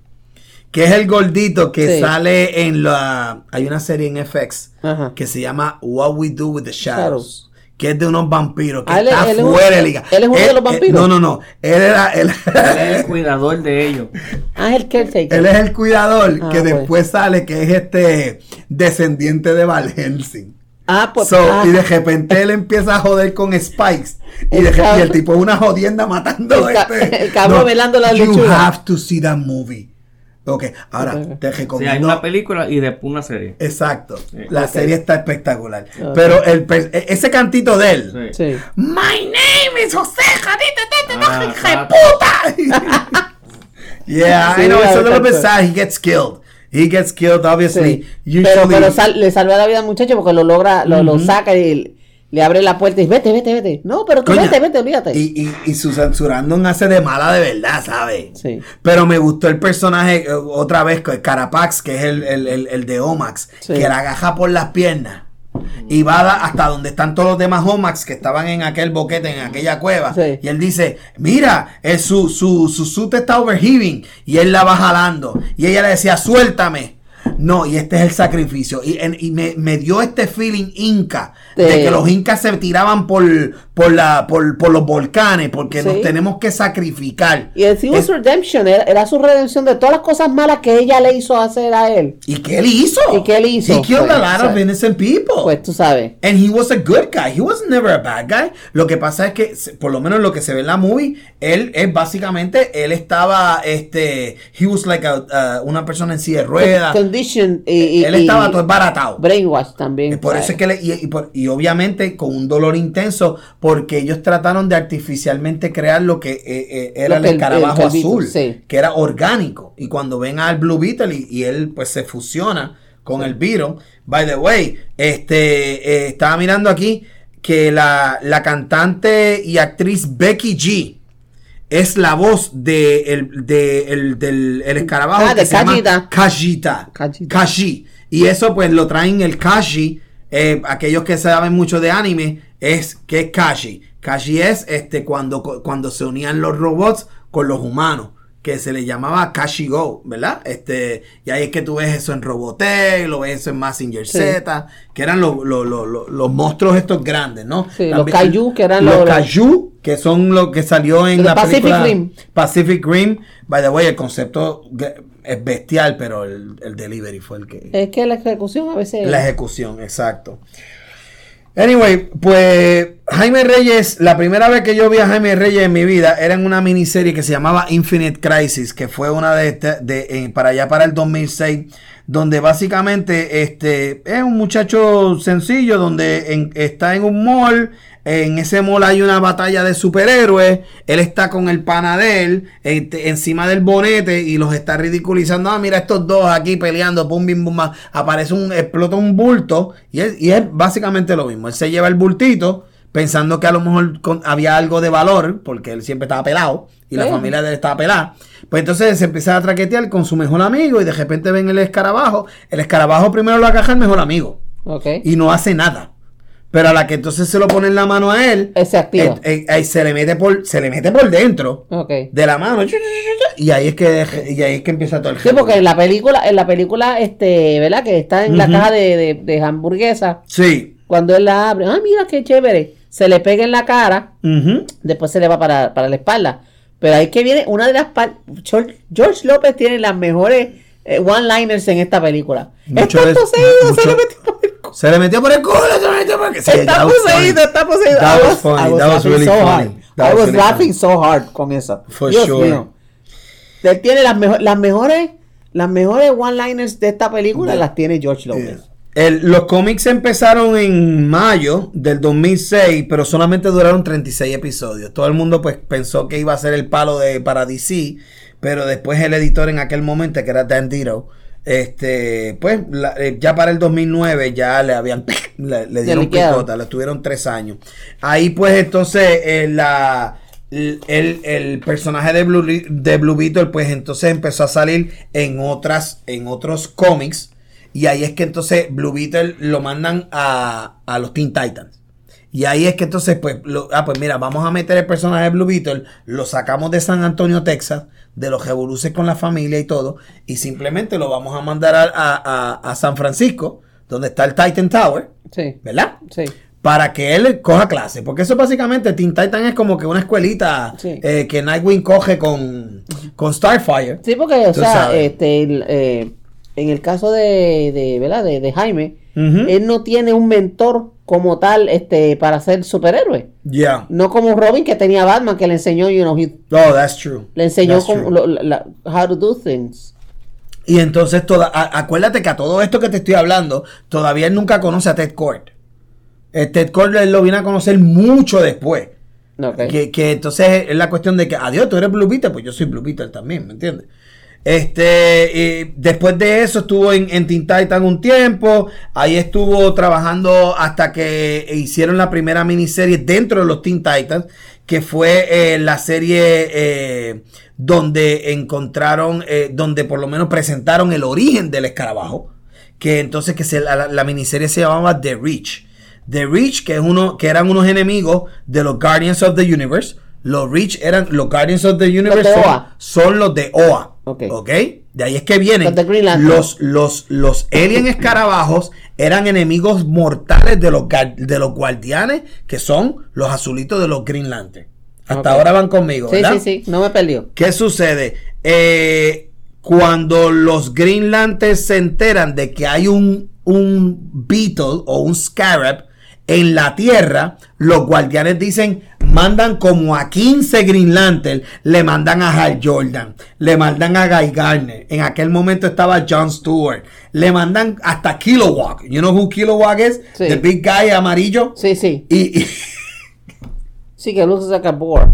que es el gordito que Sí. sale en la. Hay una serie en FX Ajá. que se llama What We Do with the Shadows. Shadows. Que es de unos vampiros. Que Ah, él- está él fuera de liga. él es uno de los vampiros. no, no, no. Él era. Él, Él es el cuidador de ellos. Ah, es el caretaker. él es el cuidador Ah, que pues. después sale que es este descendiente de Val Helsing. Ah, pues. So, ah, y de repente él empieza a joder con Spikes. Y, El de- y el tipo es una jodienda matando El ca- este. el cabrón velando la You lechuga. have to see that movie. Ok, ahora Ok. te O sea, hay recomiendo. una película y después una serie. Exacto. La serie está espectacular. Pero el, e- ese cantito de él. Sí. Sí. My name is José Jadita, Ah, hija de ah. puta. yeah, Sí, I know it's a little bit sad. He gets killed. He gets killed, obviously. Sí. Pero, Usually- pero sal- le salva la vida al muchacho porque lo logra, lo, lo saca y le abre la puerta y dice, vete, vete, vete. No, pero tú vete, vete, olvídate. Y, y, y Susan Surandon hace de mala de verdad, ¿sabes? Sí. Pero me gustó el personaje eh, otra vez, que Carapax, que es el, el, el, el de Omax, Sí. que la agaja por las piernas. Y va hasta donde están todos los demás Omax que estaban en aquel boquete, en aquella cueva. Sí. Y él dice, mira, eh, su, su, su suit está overheaving. Y él la va jalando. Y ella le decía, suéltame. No, y este es el sacrificio. Y, en- y me, me dio este feeling inca. De que los incas se tiraban por, por, la, por, por los volcanes. Porque nos tenemos que sacrificar. Y el Es- redemption, era, era su redención de todas las cosas malas que ella le hizo hacer a él. ¿Y qué él hizo? ¿Y qué él hizo? He killed Pues, a lot of innocent people. Pues tú sabes. And he was a good guy. He was never a bad guy. Lo que pasa es que, por lo menos lo que se ve en la movie, él es básicamente, él estaba, este, he was like a, uh, una persona en silla de ruedas. Condition y, y- él estaba y todo esbaratado. brainwash también. Por eso es que le, y, por- y obviamente con un dolor intenso, porque ellos trataron de artificialmente crear lo que eh, eh, era Lo el que el- escarabajo el azul, sí. que era orgánico. Y cuando ven al Blue Beetle y, y él pues se fusiona con el Beetle, by the way, este eh, estaba mirando aquí que la, la cantante y actriz Becky G es la voz de el, de el- del el escarabajo Ah, que de se llama Kajita. Kajita. Kajita. Kashi. Y eso pues lo traen el Kashi. eh, aquellos que saben mucho de anime es que es Kashi. Kashi es este cuando, cuando se unían los robots con los humanos. Que se le llamaba Kashi Go, ¿verdad? Este, y ahí es que tú ves eso en Robotech, lo ves eso en Massinger Sí. Z, que eran los, los, los, los- los monstruos estos grandes, ¿no? Sí, los Kaiju, que eran los, los- Kaiju, que son lo que salió en la Pacific película Rim. Pacific Rim. By the way, el concepto es bestial, pero el, el delivery fue el que... Es que la ejecución a veces. La ejecución, exacto. Anyway, pues Jaime Reyes, la primera vez que yo vi a Jaime Reyes en mi vida era en una miniserie que se llamaba Infinite Crisis, que fue una de, este- de eh, para allá para el 2006, donde básicamente este es un muchacho sencillo donde en- está en un mall, en ese mall hay una batalla de superhéroes, él está con el pana de este, encima del bonete y los está ridiculizando, ah, mira estos dos aquí peleando, pum, bim, bum, aparece un, explota un bulto y es, y es básicamente lo mismo, él se lleva el bultito pensando que a lo mejor con- había algo de valor, porque él siempre estaba pelado y la familia de él estaba pelada. Pues entonces se empieza a traquetear con su mejor amigo y de repente ven el escarabajo. El escarabajo primero lo agaja el mejor amigo Ok. y no hace nada. Pero a la que entonces se lo pone en la mano a él, se activa. eh, eh, eh, se le mete por se le mete por dentro Ok. de la mano y ahí es que y ahí es que empieza todo el Sí, porque en la película, en la película, este, ¿verdad? Que está en la caja de, de, de hamburguesa. Sí. Cuando él la abre, ah, mira qué chévere. Se le pega en la cara, después se le va para, para la espalda. Pero ahí que viene una de las George, George López tiene las mejores eh, one-liners en esta película. Mucho está poseído, se le metió por el culo. Se le metió por el culo, se le metió por el culo. Está poseído, está poseído. That I was funny, I was that was laughing really so funny. That I was was really laughing funny. so hard con eso. For Dios sure. mío. Él tiene las, mejo- las mejores las mejores one-liners de esta película las tiene George López. El- los cómics empezaron en mayo del 2006, pero solamente duraron 36 episodios. Todo el mundo pues pensó que iba a ser el palo de para DC, pero después el editor en aquel momento, que era Dan Ditto, este, pues la- eh, ya para el 2009 ya le habían le, le dieron picota, le tuvieron tres años. Ahí pues entonces eh, la el, el- el personaje de Blue, de Blue Beetle pues entonces empezó a salir en otras en otros cómics y ahí es que entonces Blue Beetle lo mandan a, a los Teen Titans. Y ahí es que entonces, pues, lo- ah, pues mira, vamos a meter el personaje de Blue Beetle, lo sacamos de San Antonio, Texas, de los revoluces con la familia y todo, y simplemente lo vamos a mandar a, a- a- San Francisco, donde está el Titan Tower, Sí, ¿verdad? sí. Para que él coja clase, porque eso básicamente, Teen Titan es como que una escuelita Sí. eh, que Nightwing coge con, con Starfire. Sí, porque, o sea, sabes. este, el, eh, en el caso de, de, ¿verdad? de, de Jaime, él no tiene un mentor como tal este, para ser superhéroe. Yeah. No como Robin que tenía Batman que le enseñó, you know, he- Oh, that's true. le enseñó cómo, lo- la- la- how to do things. Y entonces, toda, a- acuérdate que a todo esto que te estoy hablando, todavía él nunca conoce a Ted Cord. El Ted Cord él lo viene a conocer mucho después. Ok. Que, que entonces es la cuestión de que, adiós, tú eres Blue Beetle, pues yo soy Blue Beetle también, ¿me entiendes? Este, eh, después de eso estuvo en, en Teen Titan un tiempo, ahí estuvo trabajando hasta que hicieron la primera miniserie dentro de los Teen Titans, que fue eh, la serie eh, donde encontraron, eh, donde por lo menos presentaron el origen del escarabajo, que entonces que se, la, la miniserie se llamaba The Reach. The Reach, que es uno, que eran unos enemigos de los Guardians of the Universe. Los Reach eran los Guardians of the Universe son, son los de OA. Ok. Ok. De ahí es que vienen Los los, los, alien escarabajos eran enemigos mortales de los, de los guardianes, que son los azulitos de los Green Lantern. Hasta ahora van conmigo, Sí, ¿verdad? sí, sí, no me perdió. ¿Qué sucede? Eh, cuando los Green Lanterns se enteran de que hay un, un Beetle o un Scarab en la Tierra, los guardianes dicen, mandan como a 15 Green Lantern, le mandan a Hal Jordan, le mandan a Guy Garner, en aquel momento estaba John Stewart, le mandan hasta Kilowog, you know who Kilowog is? Sí. The big guy amarillo. Sí, sí. Y, y- Sí, que luce like a board.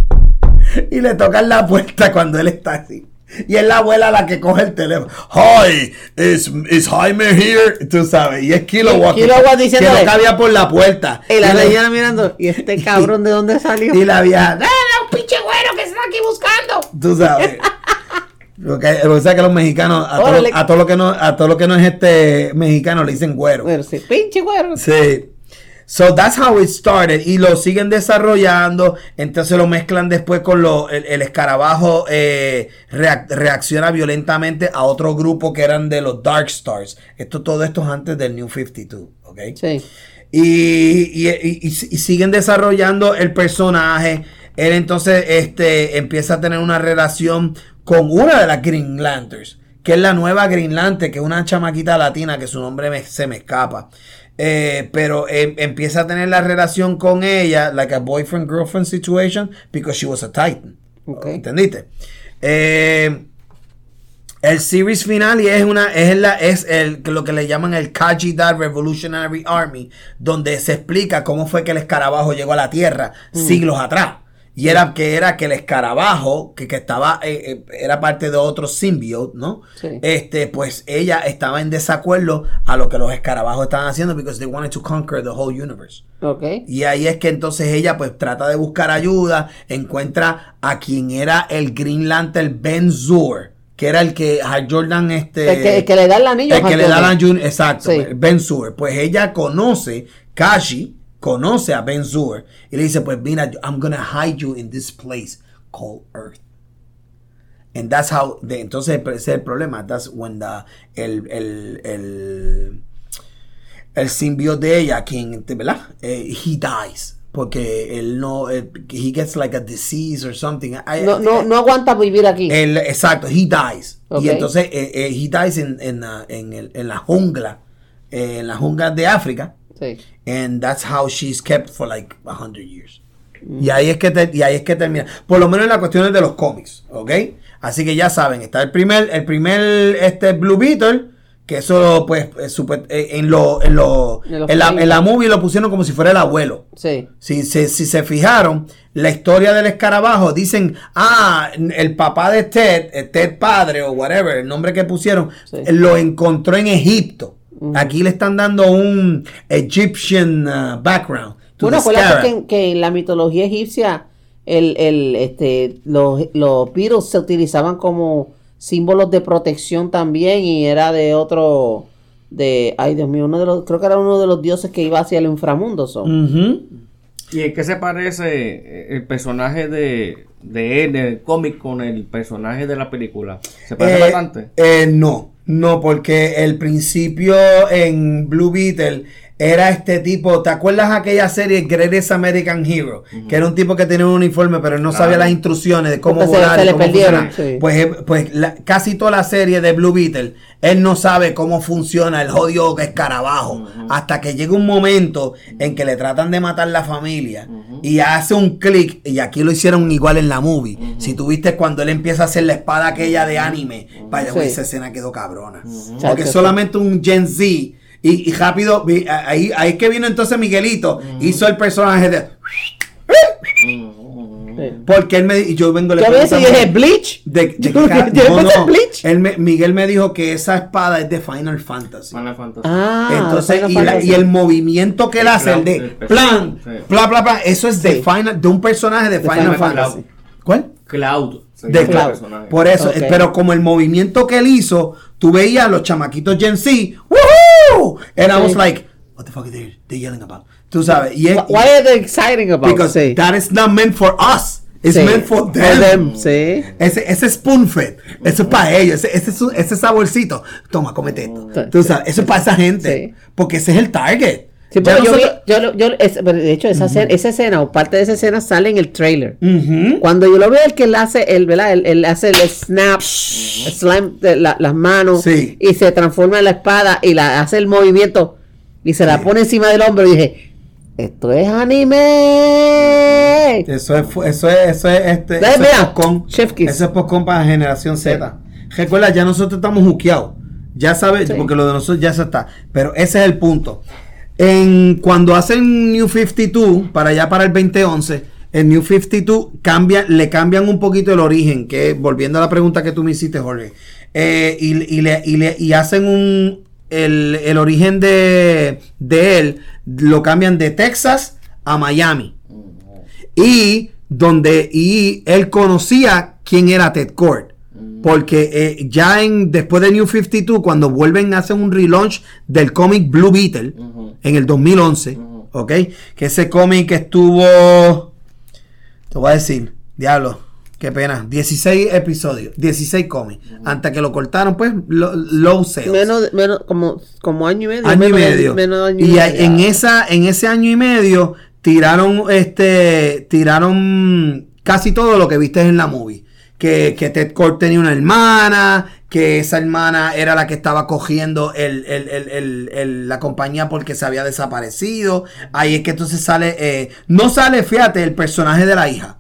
y le tocan la puerta cuando él está así. Y es la abuela la que coge el teléfono. Hi, is, is Jaime here? Tú sabes. Y es Kilowatt. Kilowatt que diciéndole- no cabía por la puerta. Y la Y le- vieja mirando, ¿y este cabrón de dónde salió? Y la vieja, ¡Dale, un pinche güero que está aquí buscando! Tú sabes. Porque, o sea que los mexicanos, a todo, a todo lo que no, a todo lo que no es este mexicano le dicen güero. Bueno, sí, pinche güero. Sí. So that's how it started. Y lo siguen desarrollando. Entonces lo mezclan después con lo, el, el escarabajo. eh, reac- reacciona violentamente a otro grupo que eran de los Dark Stars. Esto, todo esto es antes del New 52. ¿Ok? Sí. Y, y- y- y- y siguen desarrollando el personaje. Él entonces este, empieza a tener una relación con una de las Green Lanterns, que es la nueva Green Lantern, que es una chamaquita latina que su nombre me- se me escapa. Eh, pero eh, empieza a tener la relación con ella, like a boyfriend-girlfriend situation, because she was a Titan. Ok. ¿Entendiste? Eh, el series final y es una es la es el lo que le llaman el Kajidar Revolutionary Army, donde se explica cómo fue que el escarabajo llegó a la Tierra siglos atrás. Y era que era que el escarabajo, que, que estaba, eh, eh, era parte de otro symbiote, ¿no? Sí. Este, pues ella estaba en desacuerdo a lo que los escarabajos estaban haciendo because they wanted to conquer the whole universe. Ok. Y ahí es que entonces ella pues trata de buscar ayuda, encuentra a quien era el Green Lantern Ben Zur, que era el que Hal Jordan este El que, el que le da el anillo. el que a le da la Jordan. Jun- exacto, Sí. Ben Zur. Pues ella conoce Kashi, conoce a Ben Zur y le dice, pues mira, I'm gonna hide you in this place called Earth. And that's how, de- entonces ese es el problema. That's when the, el, el, el, el simbionte de ella, quien, ¿verdad? Eh, he dies. porque él no, él- he gets like a disease or something. I- No, no, no aguanta vivir aquí. él- exacto, he dies. Ok. Y entonces eh, eh, he dies en, en, la- en, el- en la jungla, eh, en la jungla de África. And that's how she's kept for like a hundred years. Y ahí es que te- y ahí es que termina. Por lo menos en las cuestiones de los cómics, ¿ok? Así que ya saben, está el primer, el primer este Blue Beetle, que eso pues es super- eh, en lo, en lo, En la, en la movie lo pusieron como si fuera el abuelo. Sí. Si, se- si se fijaron, la historia del escarabajo, dicen, ah, el papá de Ted, eh, Ted padre o whatever, el nombre que pusieron, Sí. lo encontró en Egipto. Aquí le están dando un Egyptian uh, background. Bueno, acuérdate que, en- que en la mitología egipcia el, el, este, los, los Beatles se utilizaban como símbolos de protección también y era de otro, de, ay Dios mío, uno de los, creo que era uno de los dioses que iba hacia el inframundo. son. ¿Y en qué se parece eh, el personaje de, de él, del cómic, con el personaje de la película? ¿Se parece Eh, bastante? eh, no, no, porque el principio en Blue Beetle era este tipo. ¿Te acuerdas aquella serie Greatest American Hero? Que era un tipo que tenía un uniforme, pero él no Claro. sabía las instrucciones de cómo volar. se y cómo perdieron, sí. Pues, eh, pues la- casi toda la serie de Blue Beetle, él no sabe cómo funciona el jodido escarabajo. Hasta que llega un momento en que le tratan de matar la familia y hace un clic. Y aquí lo hicieron igual en la movie. Si tuviste cuando él empieza a hacer la espada aquella de anime, vaya, Sí. esa escena quedó cabrona. Porque solamente un Gen Z. Y, y rápido, vi- ahí, ahí es que vino entonces Miguelito, hizo el personaje de. Sí. Porque él me y yo vengo le Yo veces dije Bleach. de, de yo no, no. Bleach. Él me- Miguel me dijo que esa espada es de Final Fantasy. Final Fantasy. Ah, Entonces, Final y, la- y el movimiento que él hace, el cloud, de plan, sí. bla, bla, bla, eso es de Sí. Final, de un personaje de, Final, Final Fantasy. Fantasy. ¿Cuál? Cloud. De Cloud. personaje. Por eso, pero como el movimiento que él hizo, tú veías a los chamaquitos Gen Z, ¡Woohoo! And I was like, what the fuck are they, they yelling about? Tú sabes, y Why are they exciting about? because Sí. that is not meant for us. It's Sí. meant for For them. them, sí. Ese, ese spoon fed, eso es para ellos, ese, ese, ese saborcito. Toma, cómete esto. Sí. Tú sabes, eso es para esa gente. Porque ese es el target. Sí, pero yo, vi, nosotros- yo, yo, es- de hecho, esa, escena, esa escena o parte de esa escena sale en el trailer. Cuando yo lo veo, el que él hace, el, ¿verdad? Él, él hace el snap, el slime de la- las manos Sí. y se transforma en la espada y la hace el movimiento y se la Sí. pone encima del hombro y dije, esto es anime. Eso es, eso es, eso es, este, eso es Kiss. Eso es popcorn para generación Z. Recuerda, ya nosotros estamos juqueados. Ya sabes, porque lo de nosotros ya se está. Pero ese es el punto. En, cuando hacen New 52, para allá para el 2011, el New 52 cambia, le cambian un poquito el origen, que volviendo a la pregunta que tú me hiciste, Jorge, eh, y, le, y, le- y hacen un, el, el origen de, de él, lo cambian de Texas a Miami y donde y él conocía quién era Ted Kord porque eh, ya en después de New 52 cuando vuelven a hacer un relaunch del cómic Blue Beetle. En el 2011 Ujú. ok que ese cómic estuvo te voy a decir diablo qué pena 16 episodios 16 cómics antes que lo cortaron pues lo- low sales Menos, menos, como, como año y medio. año y menos medio. menos año y medio. a- en esa en ese año y medio tiraron este tiraron casi todo lo que viste en la movie que, que Ted Kord tenía una hermana que esa hermana era la que estaba cogiendo el, el- el- la compañía porque se había desaparecido ahí es que entonces sale eh, no sale fíjate el personaje de la hija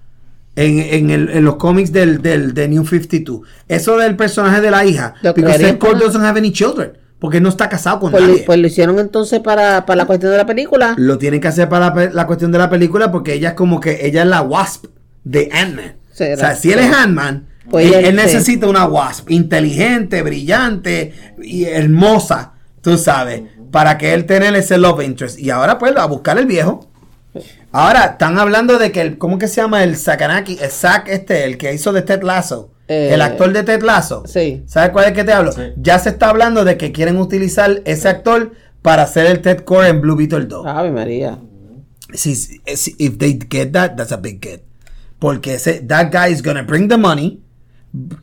en, en el- en los cómics del, del de New 52 eso del personaje de la hija crearían Ted para- doesn't have any children porque no está casado con Pues, nadie pues lo hicieron entonces para, para la cuestión de la película. lo tienen que hacer para la, la cuestión de la película porque ella es como que ella es la Wasp de Ant-Man. Será. O sea, si él es Ant-Man, Pues él, necesita una Wasp inteligente, brillante y hermosa, tú sabes, para que él tenga ese love interest. Y ahora pues a buscar el viejo. Ahora están hablando de que el, ¿cómo que se llama? El Sakanaki, el Zack este, el que hizo de Ted Lasso. Eh, el actor de Ted Lasso. Sí. ¿Sabes cuál es que te hablo? Sí. Ya se está hablando de que quieren utilizar ese actor para hacer el Ted Core en Blue Beetle 2. Ave María. Si, si- if they get that, that's a big get. Porque ese, that guy is gonna bring the money,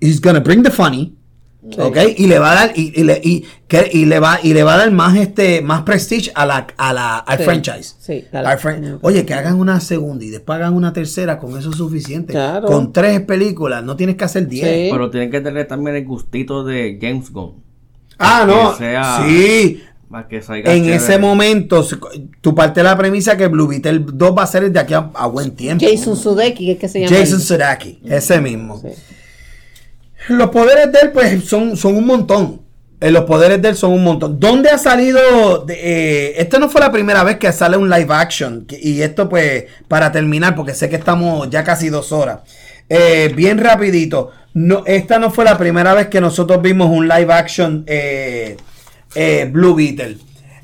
he's gonna bring the funny, ¿Ok? Y le va a dar, y, y le, y, que- y le va, y le va a dar más este, más prestige a la, a la, al Sí. franchise. Sí, Al al- fran- Oye, que hagan una segunda y después hagan una tercera, con eso es suficiente. Claro. Con tres películas, no tienes que hacer diez. Sí. Pero tienen que tener también el gustito de James Gunn. Ah, no. Sea- Sí. Que salga En chévere. ese momento, tú parte de la premisa que Blue Beetle 2 va a ser de aquí a, a buen tiempo. Jason Sudeikis, ¿qué es que se llama? Jason Sudeikis, ese mismo. Sí. Los poderes de él, pues, son, son un montón. Eh, los poderes de él son un montón. ¿Dónde ha salido? de- eh, esta no fue la primera vez que sale un live action. que- Y esto, pues, para terminar, porque sé que estamos ya casi dos horas. Eh, bien rapidito. No, esta no fue la primera vez que nosotros vimos un live action eh, eh, Blue Beetle.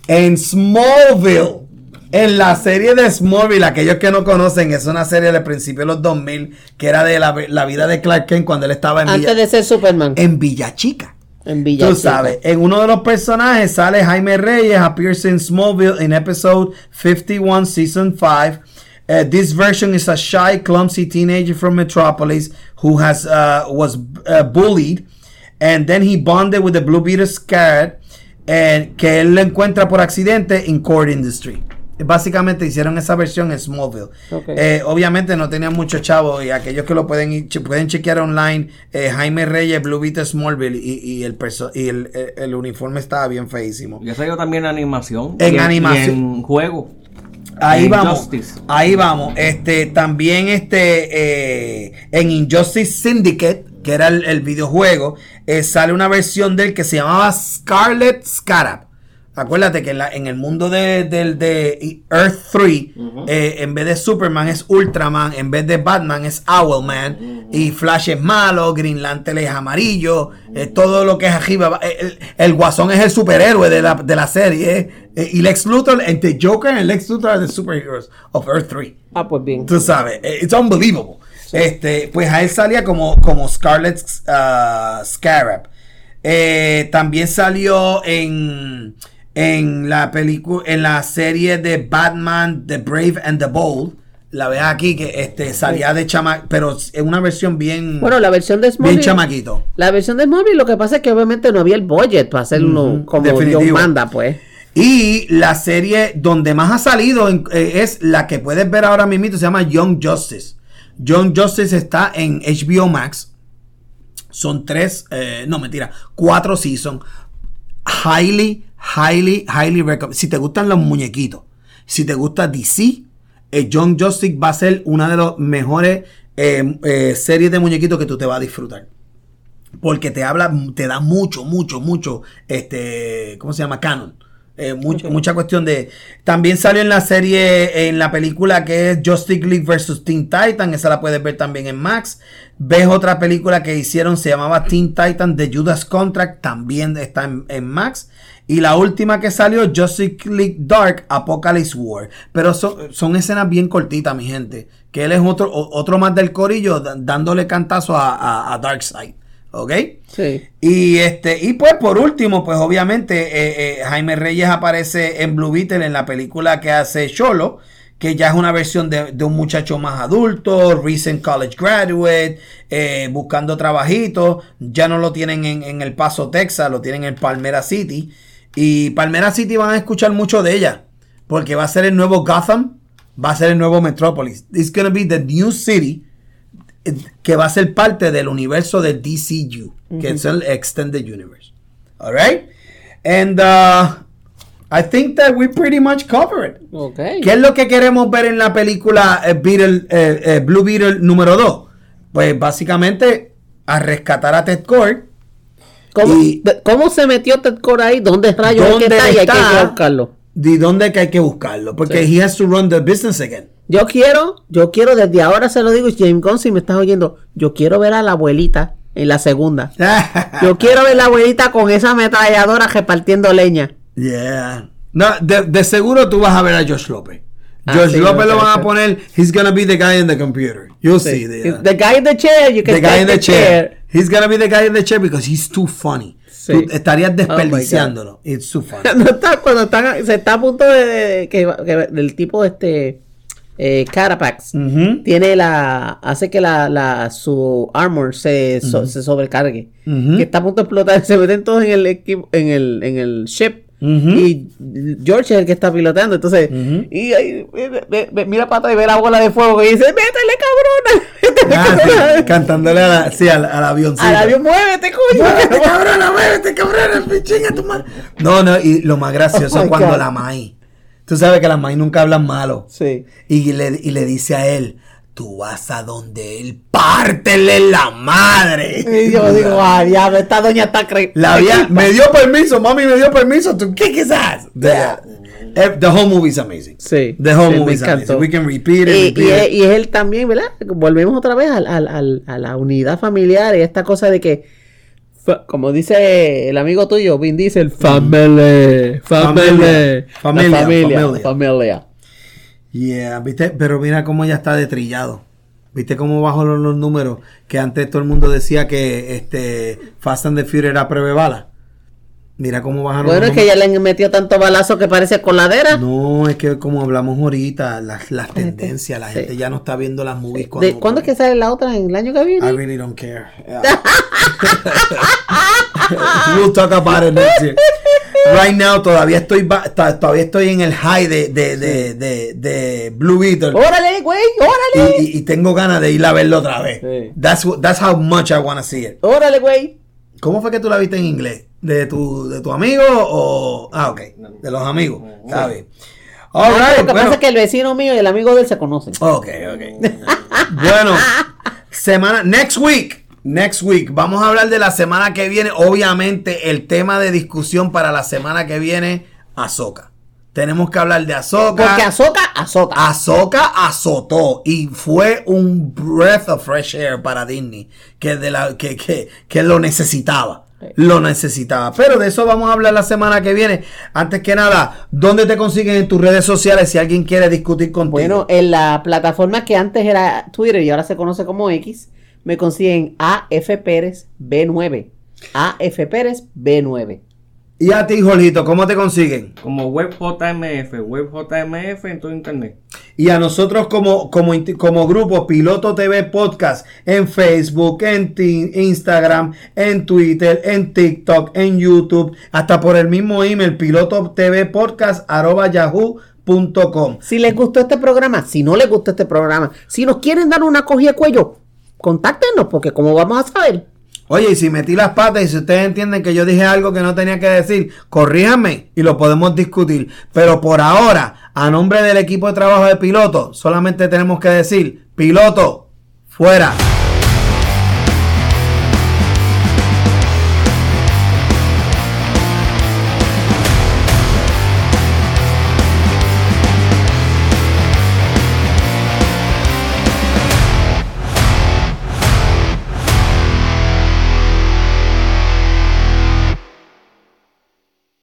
En Smallville. En la serie de Smallville, aquellos que no conocen, es una serie del principio de los 2000 que era de la, la vida de Clark Kent cuando él estaba en Villa, Antes de ser Superman. en Villa Chica. En Villa Tú sabes, en uno de los personajes sale Jaime Reyes, appears in Smallville in episode 51, season 5. Uh, this version is a shy, clumsy teenager from Metropolis who has uh, was uh, bullied, and then he bonded with the Blue Beetle Scarlet, and que él lo encuentra por accidente in court industry. Básicamente hicieron esa versión en Smallville. Eh, obviamente no tenían mucho chavo y aquellos que lo pueden pueden chequear online, eh, Jaime Reyes, Blue Beetle Smallville y, y el, perso- y el, el- el uniforme estaba bien feísimo. Ya salió también en animación. En y animación. y en juego. Ahí vamos. Injustice. Ahí vamos. Este, también este, eh, en Injustice Syndicate, que era el, el videojuego, eh, sale una versión del que se llamaba Scarlet Scarab. Acuérdate que en, la- en el mundo de, del- de Earth 3, eh, en vez de Superman es Ultraman, en vez de Batman es Owlman, y Flash es malo, Green Lantern es amarillo, eh, todo lo que es arriba. va- eh, El, el Guasón es el superhéroe de la, de la serie, eh, y Lex Luthor, entre Joker y Lex Luthor are the superheroes of Earth 3. Ah, pues bien. Tú sabes, it's unbelievable. Este, pues a él salía como, como Scarlet uh, Scarab. Eh, también salió en, en la película, en la serie de Batman, The Brave and the Bold. La ves aquí que este salía de chama, pero en una versión bien, Bueno, la versión de bien Smallville. chamaquito. La versión de Smallville lo que pasa es que obviamente no había el budget para hacerlo como definitivo. Dios manda, pues. Y la serie donde más ha salido en- eh, es la que puedes ver ahora mismo, se llama Young Justice. Young Justice está en HBO Max. Son tres, eh, no mentira, cuatro seasons. Highly, highly, highly recommend. Si te gustan los muñequitos, si te gusta DC, eh, Young Justice va a ser una de las mejores eh, eh, series de muñequitos que tú te vas a disfrutar porque te habla, te da mucho, mucho, mucho, este, ¿cómo se llama? Canon. Eh. Mucha cuestión de... También salió en la serie, en la película que es Justice League vs. Teen Titan, esa la puedes ver también en Max. Ves otra película que hicieron, se llamaba Teen Titan The Judas Contract, también está en, en Max. Y la última que salió, Justice League Dark Apocalypse War. Pero son, son escenas bien cortitas, mi gente. Que él es otro, otro más del corillo dándole cantazo a, a, a Darkseid. ¿Ok? Sí. Y este, y pues por último, pues obviamente eh, eh, Jaime Reyes aparece en Blue Beetle en la película que hace Cholo, que ya es una versión de, de un muchacho más adulto, recent college graduate, eh, buscando trabajito. Ya no lo tienen en, en El Paso, Texas, lo tienen en Palmera City. Y Palmera City van a escuchar mucho de ella, porque va a ser el nuevo Gotham, va a ser el nuevo Metropolis. It's gonna be the new city que va a ser parte del universo de DCU, que es el Extended Universe. Alright? And uh, I think that we pretty much cover it. Ok. ¿Qué es lo que queremos ver en la película eh, Beetle, eh, eh, Blue Beetle número 2? Pues básicamente a rescatar a Ted Cord. ¿Cómo, se metió Ted Core ahí? ¿Dónde rayos ¿Dónde está? Y hay que está? buscarlo. ¿De dónde que hay que buscarlo? Porque he has to run the business again. Yo quiero, yo quiero, desde ahora se lo digo, James Gunn, si me estás oyendo, yo quiero ver a la abuelita en la segunda. Yo quiero ver a la abuelita con esa ametralladora repartiendo leña. Yeah. No, de, de seguro tú vas a ver a Josh López. Ah, Josh sí, López ok, lo van a poner. He's gonna be the guy in the computer. You'll see. The, uh, The guy in the chair, you can the guy in the chair. He's gonna be the guy in the chair because he's too funny. Sí. Tú estarías Oh desperdiciándolo. It's too funny. No está, cuando están, se está a punto de, de- que, que el tipo este eh, Carapax. Tiene la. Hace que la, la su armor se, so- se sobrecargue. Que está a punto de explotar. Se meten todos en el equipo, en el, en el ship. Ujú. Y George es el que está pilotando. Entonces, Ujú. y ahí mira para atrás y ve la bola de fuego y dice: ¡Métele, cabrona! ¡Métele, Ah, sí, cantándole a la, sí, al, al avioncito. Al avión, muévete, coño. ¡Muévete, cabrona! ¡Muévete, cabrona! ¡Chinga tu madre! No, no, y lo más gracioso Oh es cuando God. la Mai. Tú sabes que las Mai nunca hablan malo. Sí. Y le, y le dice a él: Tú vas a donde él, pártele la madre. Y yo digo, ah, diablo, esta doña está cre... La había, me dio permiso, mami me dio permiso. ¿Tú qué quizás? The, eh, the whole movie is amazing. Sí, The whole sí, movie is amazing. We can repeat it, Y, repeat y it. y es él también, ¿verdad? Volvemos otra vez al- al- al- a la unidad familiar y esta cosa de que, como dice el amigo tuyo, Vin Diesel, family, family, Familia, familia, familia, familia. familia. Yeah, viste, pero mira cómo ya está detrillado. Viste cómo bajó los, los números. Que antes todo el mundo decía que este Fast and the Furious era prueba de bala. Mira cómo bajaron Bueno, los es que ya le han metido tanto balazo que parece coladera. No, es que como hablamos ahorita, las, las tendencias, la Sí. gente ya no está viendo las movies ¿De, cuando. ¿Cuándo es que sale la otra? ¿En el año que I viene? really don't care. Yeah. we'll talk about it next year. Right now todavía estoy todavía estoy en el high de, de, de, de, de Blue Beetle. ¡Órale, güey! Y, ¡Órale! y- y tengo ganas de ir a verlo otra vez. Sí. That's, that's how much I want to see it. ¡Órale, güey! ¿Cómo fue que tú la viste en inglés? ¿De tu, de tu amigo o...? Ah, ok. De los amigos. Está bien. All Ah, right, Lo que bueno. pasa es que el vecino mío y el amigo de él se conocen. Ok, ok. bueno, semana, next week, next week, vamos a hablar de la semana que viene. Obviamente, el tema de discusión para la semana que viene, Azoka. Tenemos que hablar de Azoka. Porque azota, azota. Ahsoka azotó y fue un breath of fresh air para Disney que, de la, que, que, que lo necesitaba. Lo necesitaba. Pero de eso vamos a hablar la semana que viene. Antes que nada, ¿dónde te consiguen en tus redes sociales si alguien quiere discutir contigo? Bueno, en la plataforma que antes era Twitter y ahora se conoce como X, me consiguen AF Pérez B9. AF Pérez B9. y a ti, Jorgito, ¿cómo te consiguen? Como WebJMF, WebJMF en todo internet. Y a nosotros como, como, como grupo Piloto TV Podcast en Facebook, en ti- Instagram, en Twitter, en TikTok, en YouTube, hasta por el mismo email piloto TV Podcast arroba yahoo.com. Si les gustó este programa, si no les gustó este programa, si nos quieren dar una cogida de cuello, contáctenos, porque como vamos a saber, Oye, y si metí las patas y si ustedes entienden que yo dije algo que no tenía que decir, corríjanme y lo podemos discutir. Pero por ahora, a nombre del equipo de trabajo de piloto, solamente tenemos que decir, piloto, fuera.